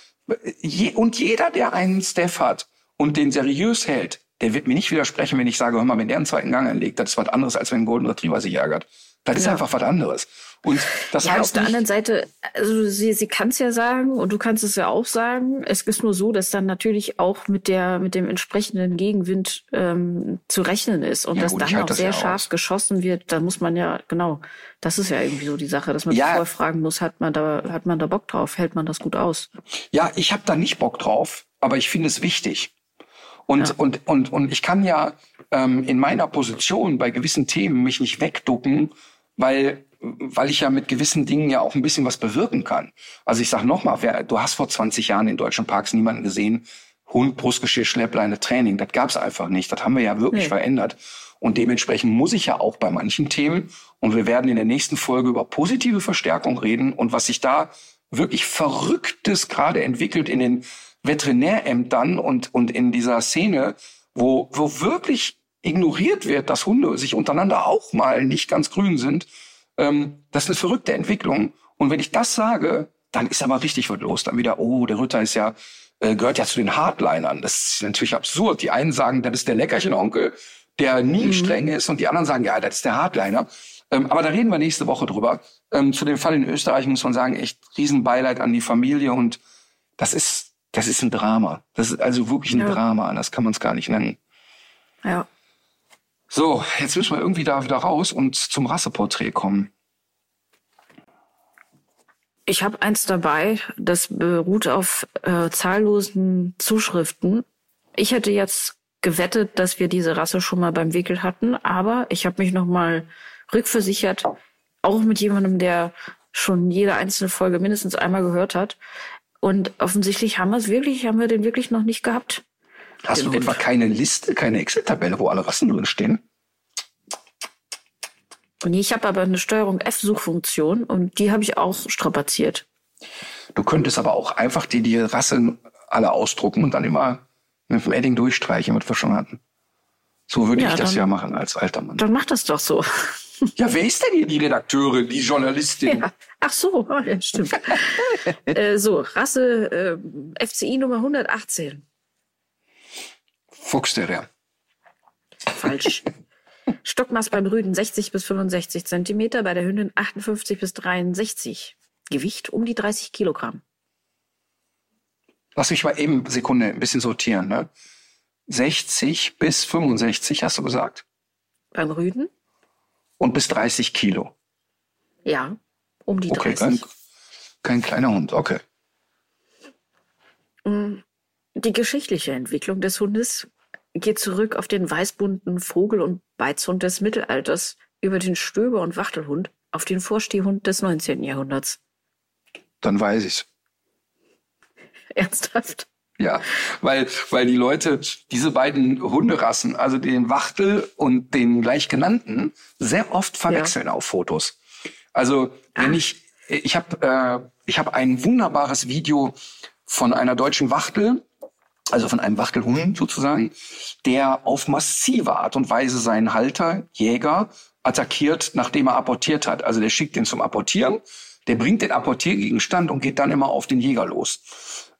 je, und jeder, der einen Staff hat und den seriös hält, der wird mir nicht widersprechen, wenn ich sage, hör mal, wenn der einen zweiten Gang einlegt, das ist was anderes, als wenn ein Golden Retriever sich ärgert. Das ist einfach was anderes. Und das ja, auf der anderen Seite, also sie, sie kann es ja sagen und du kannst es ja auch sagen. Es ist nur so, dass dann natürlich auch mit der mit dem entsprechenden Gegenwind ähm, zu rechnen ist und Ja, dass gut, dann auch das sehr ja scharf aus. geschossen wird. Da muss man ja genau. Das ist ja irgendwie so die Sache, dass man Ja. sich vorher fragen muss, hat man da hat man da Bock drauf, hält man das gut aus? ja, ich habe da nicht Bock drauf, aber ich finde es wichtig. Und, Ja. und, und, und ich kann ja ähm, in meiner Position bei gewissen Themen mich nicht wegducken, weil, weil ich ja mit gewissen Dingen ja auch ein bisschen was bewirken kann. Also ich sage nochmal, du hast vor 20 Jahren in deutschen Parks niemanden gesehen, Hund, Brustgeschirr, Schleppleine, Training. Das gab's einfach nicht. Das haben wir ja wirklich Nee. verändert. Und dementsprechend muss ich ja auch bei manchen Themen, und wir werden in der nächsten Folge über positive Verstärkung reden und was sich da wirklich Verrücktes gerade entwickelt in den Veterinärämtern und, und in dieser Szene, wo, wo wirklich ignoriert wird, dass Hunde sich untereinander auch mal nicht ganz grün sind. Ähm, das ist eine verrückte Entwicklung. Und wenn ich das sage, dann ist aber richtig was los. Dann wieder, oh, der Ritter ist ja, äh, gehört ja zu den Hardlinern. Das ist natürlich absurd. Die einen sagen, das ist der Leckerchenonkel, der nie streng ist, und die anderen sagen, ja, das ist der Hardliner. Ähm, aber da reden wir nächste Woche drüber. Ähm, zu dem Fall in Österreich muss man sagen, echt Riesenbeileid an die Familie und das ist, das ist ein Drama. Das ist also wirklich ein Ja. Drama. Das kann man es gar nicht nennen. Ja. So, jetzt müssen wir irgendwie da wieder raus und zum Rasseporträt kommen. Ich habe eins dabei, das beruht auf äh, zahllosen Zuschriften. Ich hätte jetzt gewettet, dass wir diese Rasse schon mal beim Wickel hatten, aber ich habe mich noch mal rückversichert, auch mit jemandem, der schon jede einzelne Folge mindestens einmal gehört hat. Und offensichtlich haben wir es wirklich, haben wir den wirklich noch nicht gehabt. Hast du Den etwa keine Liste, keine Excel-Tabelle, wo alle Rassen drin stehen? Nee, ich habe aber eine Steuerung F-Suchfunktion und die habe ich auch strapaziert. Du könntest aber auch einfach die, die Rassen alle ausdrucken und dann immer mit dem Edding durchstreichen, was wir schon hatten. So würde Ja, ich das dann- ja machen als alter Mann. Dann mach das doch so. Ja, wer ist denn hier die Redakteurin, die Journalistin? Ja. Ach so, ja, stimmt. äh, so, Rasse äh, FCI Nummer 118. Fuchsterrier. Falsch. Stockmaß beim Rüden 60 bis 65 Zentimeter, bei der Hündin 58 bis 63. Gewicht um die 30 Kilogramm. Lass mich mal eben Sekunde ein bisschen sortieren. Ne? 60 bis 65, hast du gesagt? Beim Rüden? Und bis 30 Kilo. Ja, um die Okay, 30. kein, kein kleiner Hund. Okay. Die geschichtliche Entwicklung des Hundes geht zurück auf den weißbunten Vogel- und Beizhund des Mittelalters über den Stöber- und Wachtelhund auf den Vorstehhund des 19. Jahrhunderts. Dann weiß ich's. Ernsthaft? Ja, weil, weil die Leute diese beiden Hunderassen, also den Wachtel und den gleich genannten, sehr oft verwechseln auf Fotos. Also wenn ich, ich habe äh, ich hab ein wunderbares Video von einer deutschen Wachtel, also von einem Wachtelhund sozusagen, der auf massive Art und Weise seinen Halter, Jäger, attackiert, nachdem er apportiert hat. Also der schickt ihn zum Apportieren, der bringt den Apportiergegenstand und geht dann immer auf den Jäger los.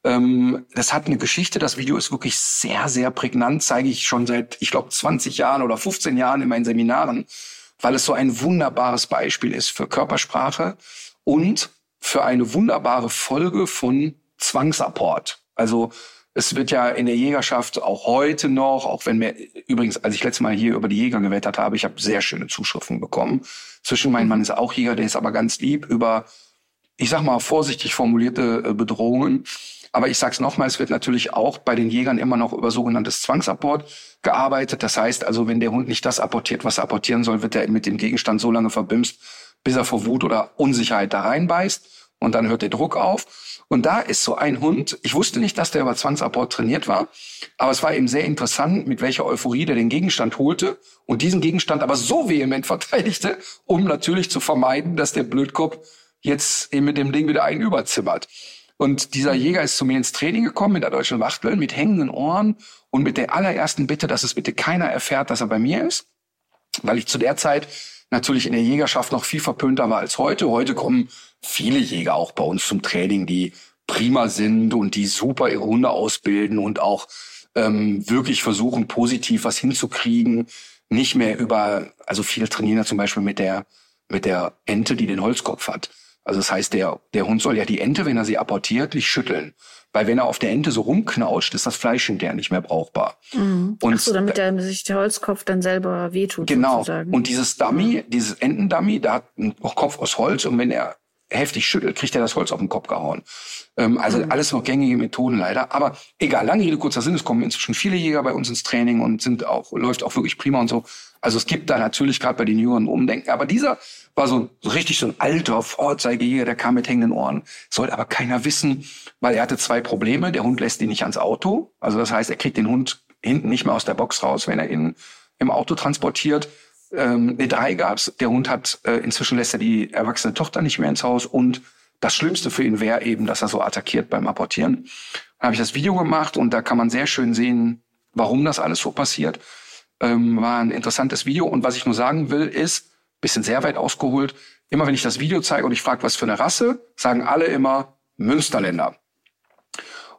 Ähm, das hat eine Geschichte. Das Video ist wirklich sehr, sehr prägnant. Zeige ich schon seit, ich glaube, 20 Jahren oder 15 Jahren in meinen Seminaren, weil es so ein wunderbares Beispiel ist für Körpersprache und für eine wunderbare Folge von Zwangsapport. Also es wird ja in der Jägerschaft auch heute noch, auch wenn mir übrigens, als ich letztes Mal hier über die Jäger gewettert habe, ich habe sehr schöne Zuschriften bekommen. Zwischen mein Mann ist auch Jäger, der ist aber ganz lieb über, ich sag mal vorsichtig formulierte äh, Bedrohungen. Aber ich sage es nochmal, es wird natürlich auch bei den Jägern immer noch über sogenanntes Zwangsapport gearbeitet. Das heißt also, wenn der Hund nicht das apportiert, was er apportieren soll, wird er mit dem Gegenstand so lange verbimst, bis er vor Wut oder Unsicherheit da reinbeißt. Und dann hört der Druck auf. Und da ist so ein Hund, ich wusste nicht, dass der über Zwangsapport trainiert war, aber es war eben sehr interessant, mit welcher Euphorie der den Gegenstand holte und diesen Gegenstand aber so vehement verteidigte, um natürlich zu vermeiden, dass der Blödkopf jetzt eben mit dem Ding wieder einen überzimmert. Und dieser Jäger ist zu mir ins Training gekommen mit der deutschen Wachtel, mit hängenden Ohren und mit der allerersten Bitte, dass es bitte keiner erfährt, dass er bei mir ist. Weil ich zu der Zeit natürlich in der Jägerschaft noch viel verpönter war als heute. Heute kommen viele Jäger auch bei uns zum Training, die prima sind und die super ihre Hunde ausbilden und auch ähm, wirklich versuchen, positiv was hinzukriegen. Nicht mehr über, also viele trainieren ja zum Beispiel mit der, mit der Ente, die den Holzkopf hat. Also das heißt, der, der Hund soll ja die Ente, wenn er sie apportiert, nicht schütteln. Weil wenn er auf der Ente so rumknautscht, ist das Fleisch hinterher nicht mehr brauchbar. Mhm. Und Ach so, damit der, sich der Holzkopf dann selber wehtut. Genau. Sozusagen. Und dieses Dummy, dieses Entendummy, da hat ein Kopf aus Holz und wenn er heftig schüttelt, kriegt er das Holz auf den Kopf gehauen. Ähm, also mhm. alles noch gängige Methoden leider. Aber egal, lange Rede, kurzer Sinn, es kommen inzwischen viele Jäger bei uns ins Training und sind auch, läuft auch wirklich prima und so. Also es gibt da natürlich gerade bei den Jüngeren Umdenken. Aber dieser war so, so richtig so ein alter Vorzeigejäger, der kam mit hängenden Ohren. Soll aber keiner wissen, weil er hatte zwei Probleme. Der Hund lässt ihn nicht ans Auto. Also das heißt, er kriegt den Hund hinten nicht mehr aus der Box raus, wenn er ihn im Auto transportiert. Ähm, eine drei gab's. Der Hund hat, äh, inzwischen lässt er die erwachsene Tochter nicht mehr ins Haus und das Schlimmste für ihn wäre eben, dass er so attackiert beim Apportieren. Dann habe ich das Video gemacht und da kann man sehr schön sehen, warum das alles so passiert. Ähm, war ein interessantes Video. Und was ich nur sagen will, ist, bisschen sehr weit ausgeholt, immer wenn ich das Video zeige und ich frage, was für eine Rasse, sagen alle immer Münsterländer.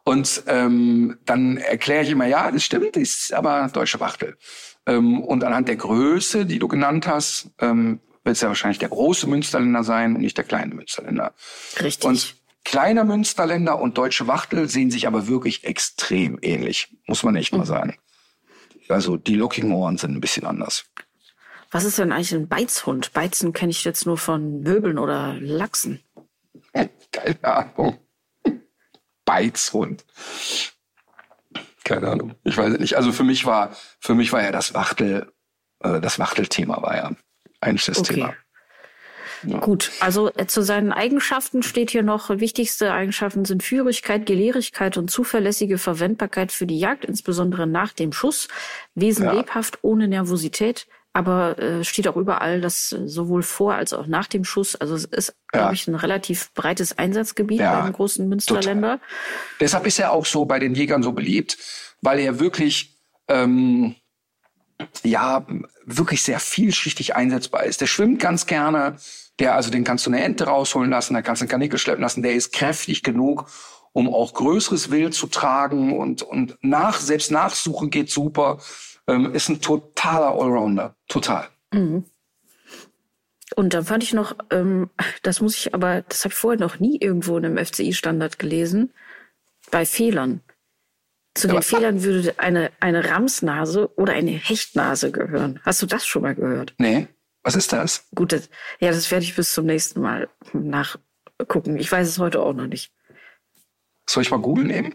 Und ähm, dann erkläre ich immer, ja, das stimmt, ist aber deutsche Wachtel. Ähm, und anhand der Größe, die du genannt hast, ähm, wird es ja wahrscheinlich der große Münsterländer sein und nicht der kleine Münsterländer. Richtig. Und kleiner Münsterländer und deutsche Wachtel sehen sich aber wirklich extrem ähnlich, muss man echt mhm. mal sagen. Also die lockigen Ohren sind ein bisschen anders. Was ist denn eigentlich ein Beizhund? Beizen kenne ich jetzt nur von Möbeln oder Lachsen. Keine Ahnung. Beizhund. Keine Ahnung. Ich weiß nicht. Also für mich war, für mich war ja das Wachtel, äh, das Wachtelthema war ja eigentlich das okay. Thema. Ja. Gut, also äh, zu seinen Eigenschaften steht hier noch, wichtigste Eigenschaften sind Führigkeit, Gelehrigkeit und zuverlässige Verwendbarkeit für die Jagd, insbesondere nach dem Schuss, Wesen ja. lebhaft, ohne Nervosität, aber äh, steht auch überall, dass sowohl vor als auch nach dem Schuss, also es ist, ja. glaube ich, ein relativ breites Einsatzgebiet ja, beim großen Münsterländer. Total. Deshalb ist er auch so bei den Jägern so beliebt, weil er wirklich ähm, ja wirklich sehr vielschichtig einsetzbar ist. Der schwimmt ganz gerne, der, also den kannst du eine Ente rausholen lassen, da kannst du einen Kanickel schleppen lassen. Der ist kräftig genug, um auch größeres Wild zu tragen und, und nach, selbst nachsuchen geht super. Ähm, ist ein totaler Allrounder. Total. Mhm. Und dann fand ich noch, ähm, das muss ich aber, das habe ich vorher noch nie irgendwo in einem FCI-Standard gelesen, bei Fehlern. Zu ja, den Fehlern würde eine, eine Ramsnase oder eine Hechtnase gehören. Hast du das schon mal gehört? Nee. Was ist das? Gut, das, ja, das werde ich bis zum nächsten Mal nachgucken. Ich weiß es heute auch noch nicht. Soll ich mal Google nehmen?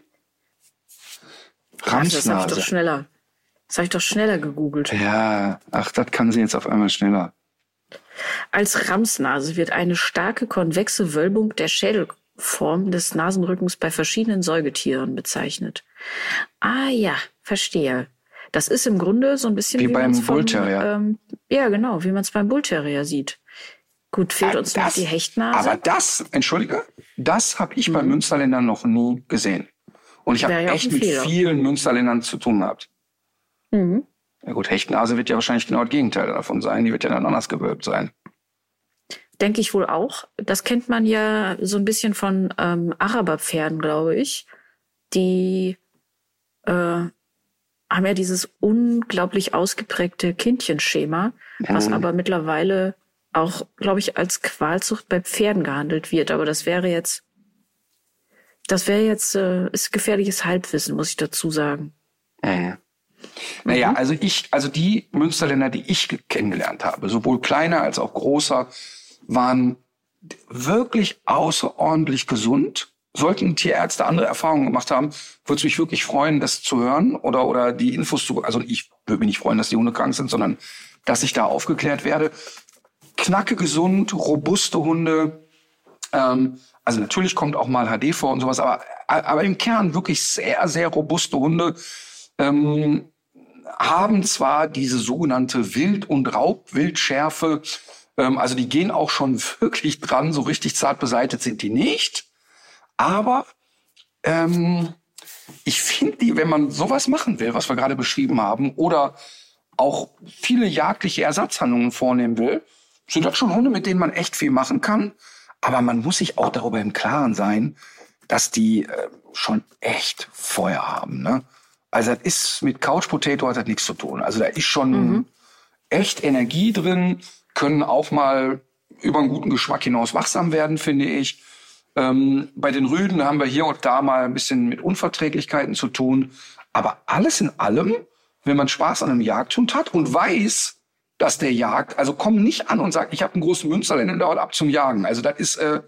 Ramsnase. das habe ich doch schneller. Das habe ich doch schneller gegoogelt. Ja, ach, das kann sie jetzt auf einmal schneller. Als Ramsnase wird eine starke konvexe Wölbung der Schädelform des Nasenrückens bei verschiedenen Säugetieren bezeichnet. Ah ja, verstehe. Das ist im Grunde so ein bisschen wie, wie beim Bullterrier. Ähm, ja, genau, wie man es beim Bullterrier sieht. Gut, fehlt ah, uns das, noch die Hechtnase. Aber das, entschuldige, das habe ich mhm. bei Münsterländern noch nie gesehen. Und ich habe ja echt mit vielen Münsterländern zu tun gehabt. Mhm. Ja gut, Hechtnase wird ja wahrscheinlich genau das Gegenteil davon sein. Die wird ja dann anders gewölbt sein. Denke ich wohl auch. Das kennt man ja so ein bisschen von ähm, Araberpferden, glaube ich. die äh, haben ja dieses unglaublich ausgeprägte Kindchenschema, was Mhm. aber mittlerweile auch, glaube ich, als Qualzucht bei Pferden gehandelt wird. Aber das wäre jetzt, das wäre jetzt, äh, ist gefährliches Halbwissen, muss ich dazu sagen. Mhm. Naja, also ich, also die Münsterländer, die ich ge- kennengelernt habe, sowohl kleiner als auch großer, waren wirklich außerordentlich gesund. Sollten Tierärzte andere Erfahrungen gemacht haben, würde es mich wirklich freuen, das zu hören oder, oder die Infos zu, also ich würde mich nicht freuen, dass die Hunde krank sind, sondern dass ich da aufgeklärt werde. Knacke gesund, robuste Hunde, ähm, also natürlich kommt auch mal HD vor und sowas, aber, aber im Kern wirklich sehr, sehr robuste Hunde ähm, haben zwar diese sogenannte Wild- und Raubwildschärfe, ähm, also die gehen auch schon wirklich dran, so richtig zart beseitet sind die nicht, aber ähm, ich finde die, wenn man sowas machen will, was wir gerade beschrieben haben, oder auch viele jagdliche Ersatzhandlungen vornehmen will, sind das schon Hunde, mit denen man echt viel machen kann. Aber man muss sich auch darüber im Klaren sein, dass die äh, schon echt Feuer haben. Ne? Also das ist mit Couch Potato hat das nichts zu tun. Also da ist schon echt Energie drin, können auch mal über einen guten Geschmack hinaus wachsam werden, finde ich. Ähm, bei den Rüden haben wir hier und da mal ein bisschen mit Unverträglichkeiten zu tun. Aber alles in allem, wenn man Spaß an einem Jagdhund hat und weiß, dass der jagt, also komm nicht an und sag, ich habe einen großen Münsterländer und dauert ab zum Jagen. Also das ist, äh,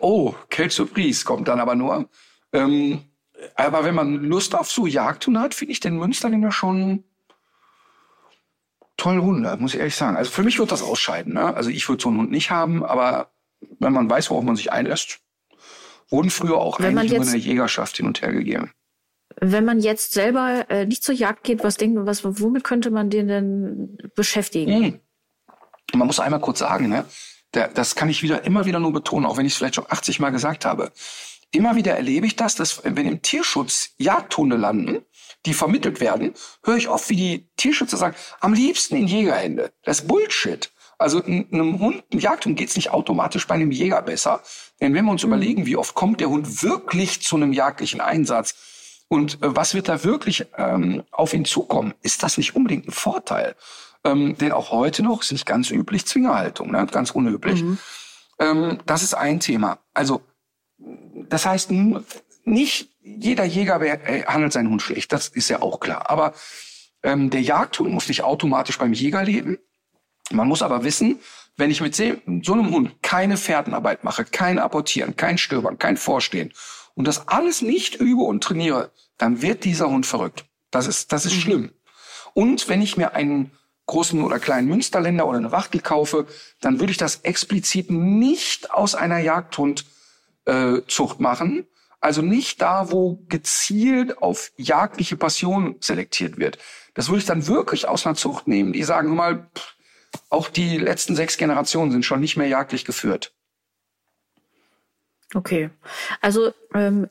oh, Quelle Surprise kommt dann aber nur. Ähm, aber wenn man Lust auf so Jagdhunde hat, finde ich den Münsterländer schon toll Hunde, muss ich ehrlich sagen. Also für mich wird das ausscheiden. Ne? Also ich würde so einen Hund nicht haben, aber wenn man weiß, worauf man sich einlässt, wurden früher auch Wenn eigentlich jetzt- in der Jägerschaft hin und her gegeben. Wenn man jetzt selber äh, nicht zur Jagd geht, was denken, was, womit könnte man den denn beschäftigen? Mhm. Man muss einmal kurz sagen, ne? Der, das kann ich wieder immer wieder nur betonen, auch wenn ich es vielleicht schon 80 Mal gesagt habe. Immer wieder erlebe ich das, dass wenn im Tierschutz Jagdhunde landen, die vermittelt werden, höre ich oft, wie die Tierschützer sagen, am liebsten in Jägerhände. Das ist Bullshit. Also einem Hund, einem Jagdhund geht's nicht automatisch bei einem Jäger besser. Denn wenn wir uns überlegen, wie oft kommt der Hund wirklich zu einem jagdlichen Einsatz und äh, was wird da wirklich ähm, auf ihn zukommen, ist das nicht unbedingt ein Vorteil. Ähm, denn auch heute noch ist nicht ganz üblich Zwingerhaltung, ne? ganz unüblich. Ähm, das ist ein Thema. Also das heißt, nicht jeder Jäger handelt seinen Hund schlecht, das ist ja auch klar. Aber ähm, der Jagdhund muss nicht automatisch beim Jäger leben. Man muss aber wissen, wenn ich mit so einem Hund keine Fährtenarbeit mache, kein Apportieren, kein Stöbern, kein Vorstehen und das alles nicht übe und trainiere, dann wird dieser Hund verrückt. Das ist, das ist schlimm. Und wenn ich mir einen großen oder kleinen Münsterländer oder eine Wachtel kaufe, dann würde ich das explizit nicht aus einer Jagdhundzucht äh, Zucht machen. Also nicht da, wo gezielt auf jagdliche Passion selektiert wird. Das würde ich dann wirklich aus einer Zucht nehmen. Die sagen, mal, pff, auch die letzten sechs Generationen sind schon nicht mehr jagdlich geführt. Okay. Also ähm,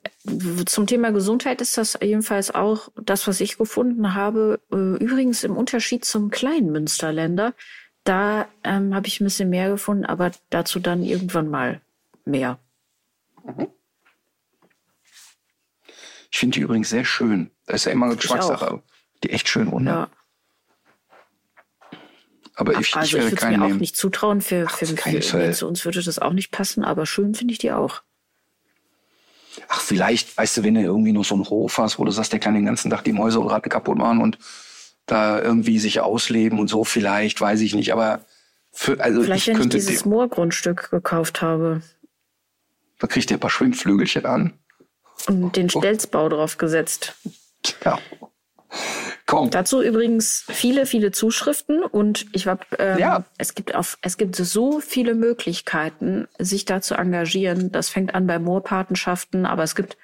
zum Thema Gesundheit ist das jedenfalls auch das, was ich gefunden habe. Äh, übrigens im Unterschied zum kleinen Münsterländer, da ähm, habe ich ein bisschen mehr gefunden, aber dazu dann irgendwann mal mehr. Ich finde die übrigens sehr schön. Das ist ja immer eine Geschmackssache. Die echt schön Hunde. Ja. Aber ich, ich also ich werde würde es mir auch nehmen. nicht zutrauen. Für, Ach, für, für, Fall. zu uns würde das auch nicht passen, aber schön finde ich die auch. Ach, vielleicht, weißt du, wenn du irgendwie noch so einen Hof hast, wo du sagst, der kann den ganzen Tag die Mäuse oder Ratten kaputt machen und da irgendwie sich ausleben und so, vielleicht, weiß ich nicht. Aber für, also Vielleicht, ich wenn ich könnte, dieses den, Moorgrundstück gekauft habe da kriegt der ein paar Schwimmflügelchen an. und den Oh. Stelzbau drauf gesetzt. Ja. Komm. Dazu übrigens viele, viele Zuschriften und ich war, ähm, Ja. es gibt auf, es gibt so viele Möglichkeiten, sich da zu engagieren. Das fängt an bei Moorpatenschaften, aber es gibt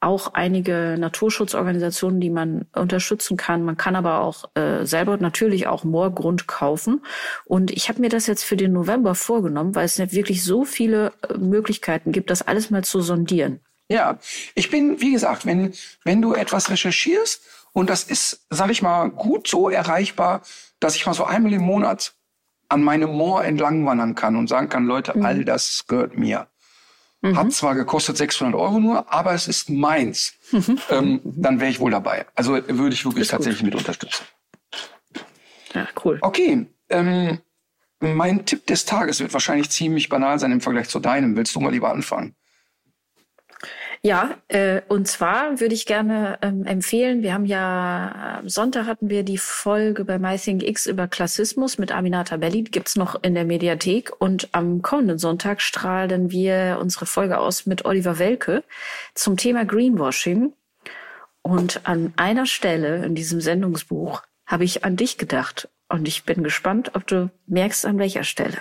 auch einige Naturschutzorganisationen, die man unterstützen kann. Man kann aber auch äh, selber natürlich auch Moorgrund kaufen. Und ich habe mir das jetzt für den November vorgenommen, weil es nicht wirklich so viele äh, Möglichkeiten gibt, das alles mal zu sondieren. Ja, ich bin, wie gesagt, wenn, wenn du etwas recherchierst und das ist, sag ich mal, gut so erreichbar, dass ich mal so einmal im Monat an meinem Moor entlang wandern kann und sagen kann, Leute, all das gehört mir. Mhm. Hat zwar gekostet 600 Euro nur, aber es ist meins. ähm, dann wäre ich wohl dabei. Also würde ich wirklich tatsächlich mit unterstützen. Ja, cool. Okay. Ähm, mein Tipp des Tages wird wahrscheinlich ziemlich banal sein im Vergleich zu deinem. Willst du mal lieber anfangen? Ja, äh, und zwar würde ich gerne ähm, empfehlen, wir haben ja, am Sonntag hatten wir die Folge bei MyThinkX über Klassismus mit Aminata Belli, gibt's noch in der Mediathek. Und am kommenden Sonntag strahlen wir unsere Folge aus mit Oliver Welke zum Thema Greenwashing. Und an einer Stelle in diesem Sendungsbuch habe ich an dich gedacht. Und ich bin gespannt, ob du merkst, an welcher Stelle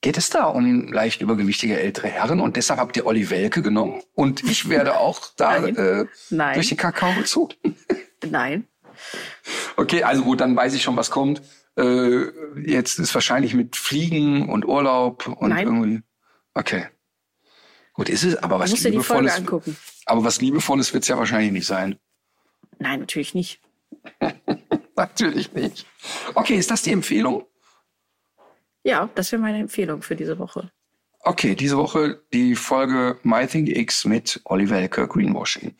geht es da um leicht übergewichtige ältere Herren und deshalb habt ihr Olli Welke genommen und ich werde auch da Nein. Äh, Nein. durch den Kakao gezogen. Nein. Okay, also gut, dann weiß ich schon, was kommt. Äh, jetzt ist wahrscheinlich mit Fliegen und Urlaub und Nein. irgendwie. Okay. Gut, ist es, aber was Liebevolles. Aber was Liebevolles wird es ja wahrscheinlich nicht sein. Nein, natürlich nicht. natürlich nicht. Okay, ist das die Empfehlung? Ja, das wäre meine Empfehlung für diese Woche. Okay, diese Woche die Folge My Think X mit Oliver Elke Greenwashing.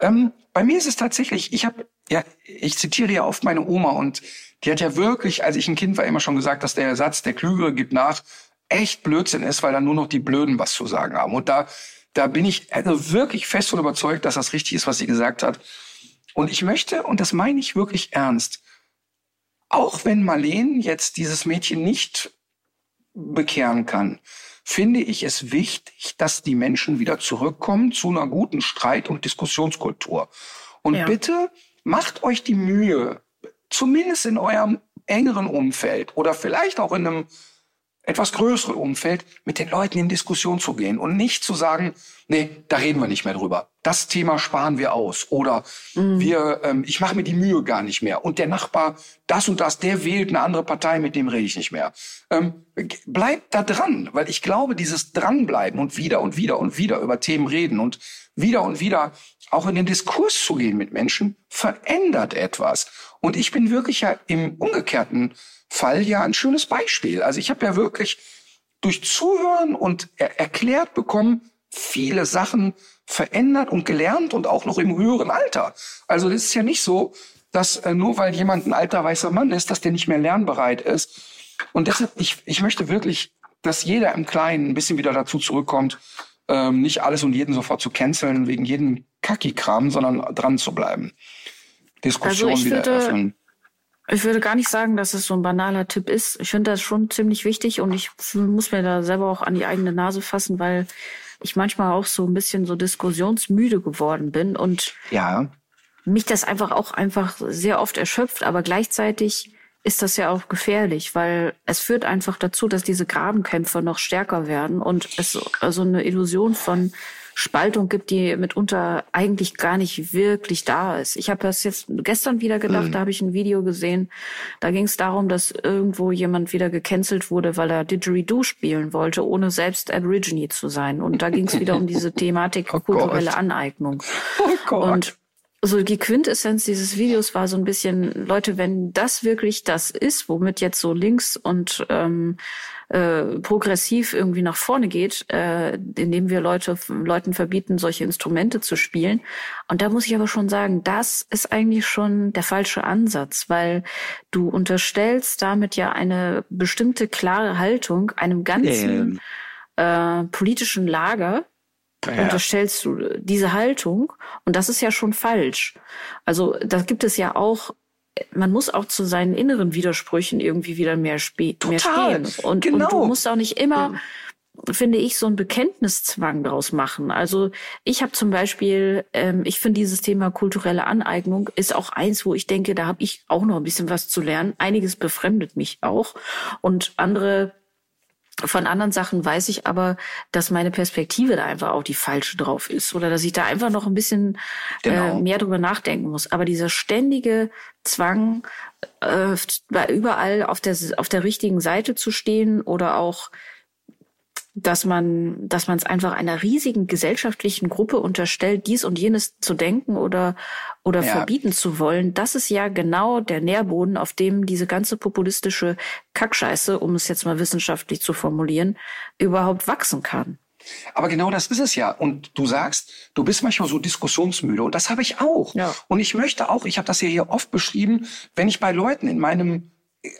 Ähm, bei mir ist es tatsächlich, ich habe, ja, ich zitiere ja oft meine Oma und die hat ja wirklich, als ich ein Kind war, immer schon gesagt, dass der Satz, der Klügere gibt nach, echt Blödsinn ist, weil dann nur noch die Blöden was zu sagen haben. Und da, da bin ich also wirklich fest und überzeugt, dass das richtig ist, was sie gesagt hat. Und ich möchte, und das meine ich wirklich ernst, auch wenn Marlene jetzt dieses Mädchen nicht bekehren kann, finde ich es wichtig, dass die Menschen wieder zurückkommen zu einer guten Streit- und Diskussionskultur. Und ja. bitte macht euch die Mühe, zumindest in eurem engeren Umfeld oder vielleicht auch in einem etwas größeren Umfeld mit den Leuten in Diskussion zu gehen und nicht zu sagen, nee, da reden wir nicht mehr drüber. Das Thema sparen wir aus oder mhm. wir, ähm, ich mache mir die Mühe gar nicht mehr und der Nachbar, das und das, der wählt eine andere Partei, mit dem rede ich nicht mehr. Ähm, bleibt da dran, weil ich glaube, dieses dranbleiben und wieder und wieder und wieder über Themen reden und wieder und wieder auch in den Diskurs zu gehen mit Menschen verändert etwas. Und ich bin wirklich ja im umgekehrten Fall ja ein schönes Beispiel. Also ich habe ja wirklich durch Zuhören und er erklärt bekommen, viele Sachen verändert und gelernt und auch noch im höheren Alter. Also das ist ja nicht so, dass äh, nur weil jemand ein alter weißer Mann ist, dass der nicht mehr lernbereit ist. Und deshalb, ich, ich möchte wirklich, dass jeder im Kleinen ein bisschen wieder dazu zurückkommt, ähm, nicht alles und jeden sofort zu canceln wegen jedem Kacki-Kram, sondern dran zu bleiben. Diskussion also wieder würde, öffnen. Ich würde gar nicht sagen, dass es so ein banaler Tipp ist. Ich finde das schon ziemlich wichtig und ich muss mir da selber auch an die eigene Nase fassen, weil ich manchmal auch so ein bisschen so diskussionsmüde geworden bin und ja. mich das einfach auch einfach sehr oft erschöpft, aber gleichzeitig ist das ja auch gefährlich, weil es führt einfach dazu, dass diese Grabenkämpfe noch stärker werden und es so also eine Illusion von Spaltung gibt, die mitunter eigentlich gar nicht wirklich da ist. Ich habe das jetzt gestern wieder gedacht, mhm. da habe ich ein Video gesehen. Da ging es darum, dass irgendwo jemand wieder gecancelt wurde, weil er Didgeridoo spielen wollte, ohne selbst Aborigine zu sein. Und da ging es wieder um diese Thematik oh kulturelle Aneignung. Oh Gott. Und so die Quintessenz dieses Videos war so ein bisschen, Leute, wenn das wirklich das ist, womit jetzt so links und ähm, äh, progressiv irgendwie nach vorne geht, äh, indem wir Leute, Leuten verbieten, solche Instrumente zu spielen. Und da muss ich aber schon sagen, das ist eigentlich schon der falsche Ansatz, weil du unterstellst damit ja eine bestimmte klare Haltung einem ganzen ähm. äh, politischen Lager, ja. unterstellst du diese Haltung und das ist ja schon falsch. Also da gibt es ja auch man muss auch zu seinen inneren Widersprüchen irgendwie wieder mehr, spe mehr stehen. Und, genau. und du musst auch nicht immer, ja. finde ich, so einen Bekenntniszwang draus machen. Also ich habe zum Beispiel, ähm, ich finde dieses Thema kulturelle Aneignung ist auch eins, wo ich denke, da habe ich auch noch ein bisschen was zu lernen. Einiges befremdet mich auch. Und andere von anderen Sachen weiß ich aber, dass meine Perspektive da einfach auch die falsche drauf ist oder dass ich da einfach noch ein bisschen genau. äh, mehr drüber nachdenken muss. Aber dieser ständige Zwang, äh, überall auf der, auf der richtigen Seite zu stehen oder auch dass man, dass man es einfach einer riesigen gesellschaftlichen Gruppe unterstellt, dies und jenes zu denken oder, oder ja. verbieten zu wollen. Das ist ja genau der Nährboden, auf dem diese ganze populistische Kackscheiße, um es jetzt mal wissenschaftlich zu formulieren, überhaupt wachsen kann. Aber genau das ist es ja. Und du sagst, du bist manchmal so diskussionsmüde. Und das habe ich auch. Ja. Und ich möchte auch, ich habe das ja hier oft beschrieben, wenn ich bei Leuten in meinem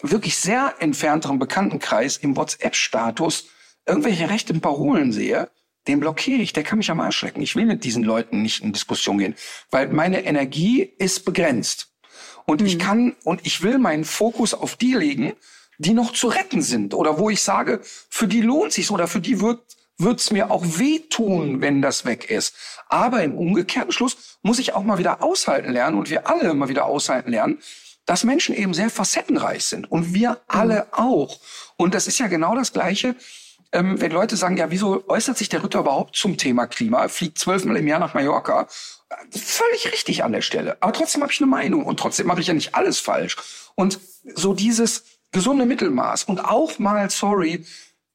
wirklich sehr entfernteren Bekanntenkreis im WhatsApp-Status irgendwelche rechten Parolen sehe, den blockiere ich, der kann mich am Arsch schrecken. Ich will mit diesen Leuten nicht in Diskussion gehen, weil meine Energie ist begrenzt. Und ich kann und ich will meinen Fokus auf die legen, die noch zu retten sind oder wo ich sage, für die lohnt sich oder für die wird wird's mir auch wehtun, wenn das weg ist. Aber im umgekehrten Schluss muss ich auch mal wieder aushalten lernen und wir alle mal wieder aushalten lernen, dass Menschen eben sehr facettenreich sind und wir alle auch. Und das ist ja genau das Gleiche, ähm, wenn Leute sagen, ja, wieso äußert sich der Ritter überhaupt zum Thema Klima? Fliegt zwölfmal im Jahr nach Mallorca. Völlig richtig an der Stelle. Aber trotzdem habe ich eine Meinung und trotzdem mache ich ja nicht alles falsch. Und so dieses gesunde Mittelmaß und auch mal, sorry,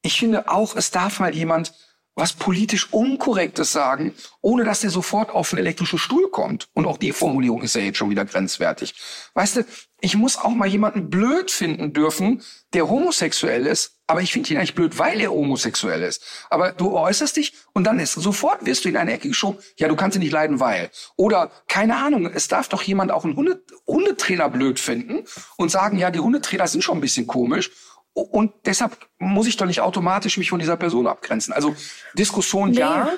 ich finde auch, es darf mal jemand was politisch Unkorrektes sagen, ohne dass der sofort auf einen elektrischen Stuhl kommt. Und auch die Formulierung ist ja jetzt schon wieder grenzwertig. Weißt du, ich muss auch mal jemanden blöd finden dürfen, der homosexuell ist, aber ich finde ihn eigentlich blöd, weil er homosexuell ist. Aber du äußerst dich und dann ist sofort wirst du in eine Ecke geschoben, ja, du kannst ihn nicht leiden, weil. Oder, keine Ahnung, es darf doch jemand auch einen Hunde, Hundetrainer blöd finden und sagen, ja, die Hundetrainer sind schon ein bisschen komisch. Und deshalb muss ich doch nicht automatisch mich von dieser Person abgrenzen. Also Diskussion Nee. ja,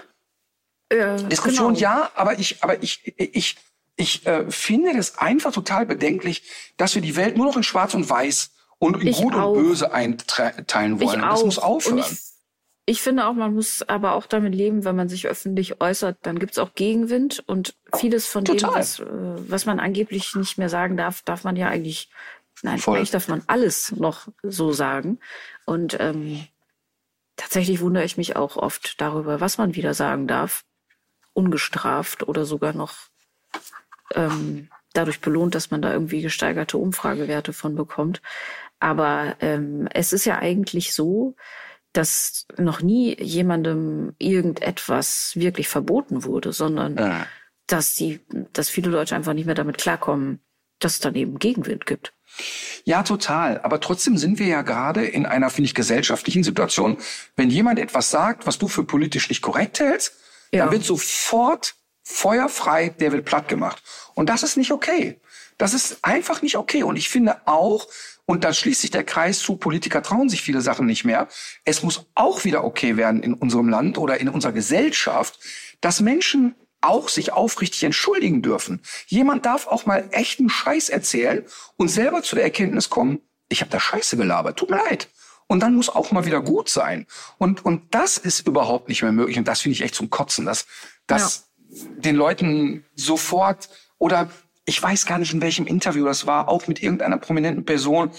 Äh, Diskussion genau. ja, aber ich, aber ich, ich, ich äh, finde das einfach total bedenklich, dass wir die Welt nur noch in Schwarz und Weiß und in Ich Gut auch. und Böse einteilen wollen. Das auch. muss aufhören. Und ich, ich finde auch, man muss aber auch damit leben, wenn man sich öffentlich äußert, dann gibt's auch Gegenwind und vieles von dem, Total. was, äh, was man angeblich nicht mehr sagen darf, darf man ja eigentlich, nein, Voll. eigentlich darf man alles noch so sagen. Und ähm, tatsächlich wundere ich mich auch oft darüber, was man wieder sagen darf, ungestraft oder sogar noch ähm, dadurch belohnt, dass man da irgendwie gesteigerte Umfragewerte von bekommt. Aber ähm, es ist ja eigentlich so, dass noch nie jemandem irgendetwas wirklich verboten wurde, sondern Ja. dass die, dass viele Leute einfach nicht mehr damit klarkommen, dass es dann eben Gegenwind gibt. Ja, total. Aber trotzdem sind wir ja gerade in einer, finde ich, gesellschaftlichen Situation. Wenn jemand etwas sagt, was du für politisch nicht korrekt hältst, Ja. dann wird sofort feuerfrei, der wird platt gemacht. Und das ist nicht okay. Das ist einfach nicht okay. Und ich finde auch, und da schließt sich der Kreis zu, Politiker trauen sich viele Sachen nicht mehr. Es muss auch wieder okay werden in unserem Land oder in unserer Gesellschaft, dass Menschen auch sich aufrichtig entschuldigen dürfen. Jemand darf auch mal echten Scheiß erzählen und selber zu der Erkenntnis kommen, ich habe da Scheiße gelabert, tut mir leid. Und dann muss auch mal wieder gut sein. Und, und das ist überhaupt nicht mehr möglich. Und das finde ich echt zum Kotzen, dass, dass den Leuten sofort oder ich weiß gar nicht, in welchem Interview das war, auch mit irgendeiner prominenten Person,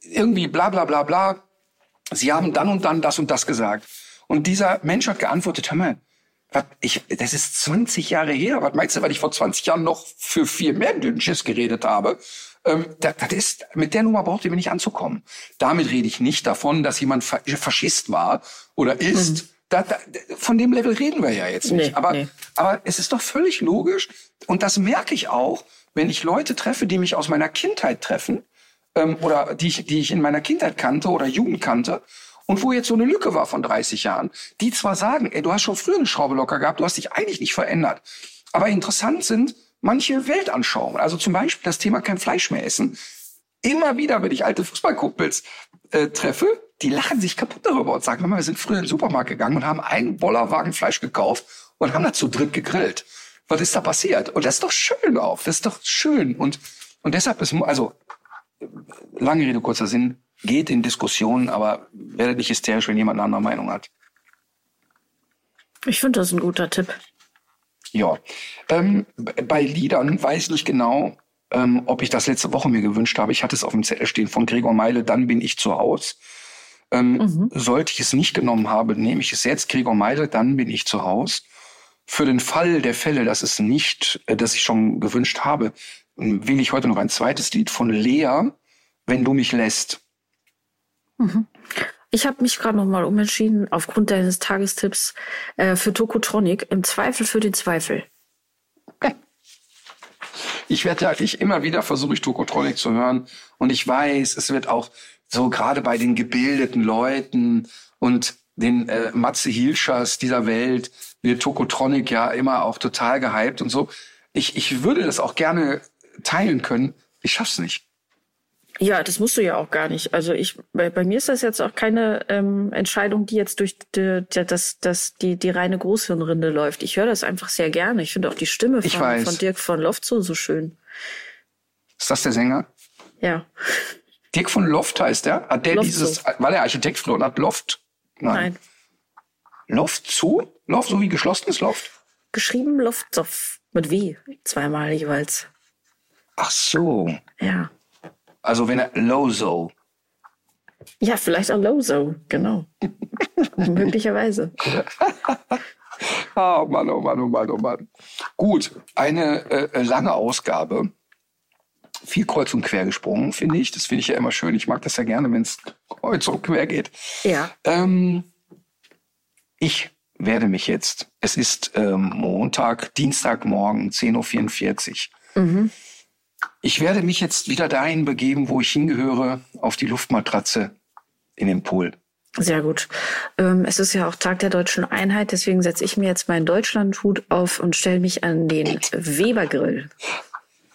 irgendwie bla bla bla bla, Sie haben dann und dann das und das gesagt. Und dieser Mensch hat geantwortet, hör mal, ich, das ist 20 Jahre her. Was meinst du, weil ich vor 20 Jahren noch für viel mehr Dünnschiss geredet habe? Ähm, das, das ist, mit der Nummer braucht ihr mir nicht anzukommen. Damit rede ich nicht davon, dass jemand Fa Faschist war oder ist. Da, da, von dem Level reden wir ja jetzt nicht. Nee, aber, nee. aber es ist doch völlig logisch. Und das merke ich auch, wenn ich Leute treffe, die mich aus meiner Kindheit treffen ähm, oder die ich, die ich in meiner Kindheit kannte oder Jugend kannte und wo jetzt so eine Lücke war von 30 Jahren, die zwar sagen, ey, du hast schon früher eine Schraube locker gehabt, du hast dich eigentlich nicht verändert, aber interessant sind manche Weltanschauungen. Also zum Beispiel das Thema kein Fleisch mehr essen. Immer wieder, wenn ich alte Fußballkumpels äh, treffe, die lachen sich kaputt darüber und sagen, wir sind früher in den Supermarkt gegangen und haben einen Bollerwagen Fleisch gekauft und haben da zu dritt gegrillt. Was ist da passiert? Und das ist doch schön auch. Das ist doch schön. Und, und deshalb ist, also, lange Rede, kurzer Sinn, geht in Diskussionen, aber werdet nicht hysterisch, wenn jemand eine andere Meinung hat. Ich finde das ein guter Tipp. Ja. Ähm, bei Liedern weiß ich nicht genau, ähm, ob ich das letzte Woche mir gewünscht habe. Ich hatte es auf dem Zettel stehen von Gregor Meile, dann bin ich zu Haus. Ähm, Sollte ich es nicht genommen haben, nehme ich es jetzt. Gregor Meile, dann bin ich zu Haus. Für den Fall der Fälle, dass es nicht, äh, dass ich schon gewünscht habe, ähm, wähle ich heute noch ein zweites Lied von Lea, wenn du mich lässt. Ich habe mich gerade noch mal umentschieden, aufgrund deines Tagestipps, äh, für Tokotronic, im Zweifel für den Zweifel. Ich werde ja, ich immer wieder versuche ich Tokotronic zu hören und ich weiß, es wird auch so gerade bei den gebildeten Leuten und den äh, Matze Hilschers dieser Welt, wir Tokotronic ja immer auch total gehypt und so. Ich, ich würde das auch gerne teilen können. Ich schaff's nicht. Ja, das musst du ja auch gar nicht. Also ich, bei, bei mir ist das jetzt auch keine ähm, Entscheidung, die jetzt durch die, die, das, das, die, die reine Großhirnrinde läuft. Ich höre das einfach sehr gerne. Ich finde auch die Stimme von, von Dirk von Lofzo so schön. Ist das der Sänger? Ja. Dirk von Loft heißt der? Hat der Loft dieses, so. war der Architekt und hat Loft? Nein. Nein. Loft zu? Loft, so wie geschlossenes Loft? Geschrieben Loftsoff. Mit W. Zweimal jeweils. Ach so. Ja. Also wenn er Lozo. Ja, vielleicht auch Lozo, genau. Möglicherweise. oh Mann, oh Mann, oh Mann, oh Mann. Gut, eine äh, lange Ausgabe. Viel kreuz und quer gesprungen, finde ich. Das finde ich ja immer schön. Ich mag das ja gerne, wenn es kreuz und quer geht. Ja. Ähm, ich werde mich jetzt, es ist ähm, Montag, Dienstagmorgen, 10.44 Uhr. Mhm. Ich werde mich jetzt wieder dahin begeben, wo ich hingehöre, auf die Luftmatratze in den Pool. Sehr gut. Ähm, es ist ja auch Tag der deutschen Einheit, deswegen setze ich mir jetzt meinen Deutschlandhut auf und stelle mich an den Webergrill.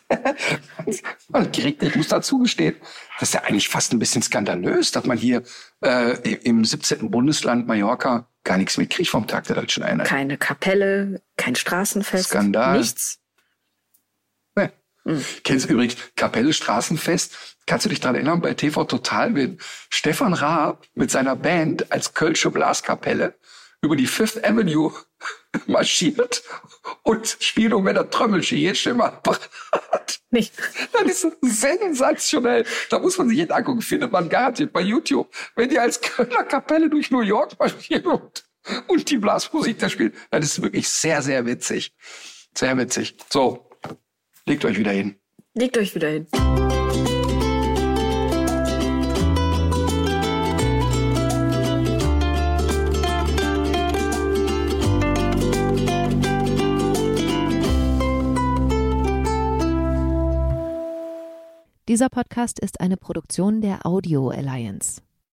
Direkt, ich muss dazu gestehen, das ist ja eigentlich fast ein bisschen skandalös, dass man hier äh, im 17. Bundesland Mallorca gar nichts mitkriegt vom Tag der deutschen Einheit. Keine Kapelle, kein Straßenfest, Skandal. nichts. Mhm. Kennst du übrigens Kapelle Straßenfest? Kannst du dich daran erinnern, bei TV Total, wenn Stefan Raab mit seiner Band als Kölsche Blaskapelle über die Fifth Avenue marschiert und spielt um der Trömmelsche jetzt schon mal hat. Nicht. Das ist sensationell. Da muss man sich jetzt angucken. Findet man garantiert bei YouTube. Wenn die als Kölner Kapelle durch New York marschieren und, und die Blasmusik da spielen, das ist wirklich sehr, sehr witzig. Sehr witzig. So, Legt euch wieder hin. Legt euch wieder hin. Dieser Podcast ist eine Produktion der Audio Alliance.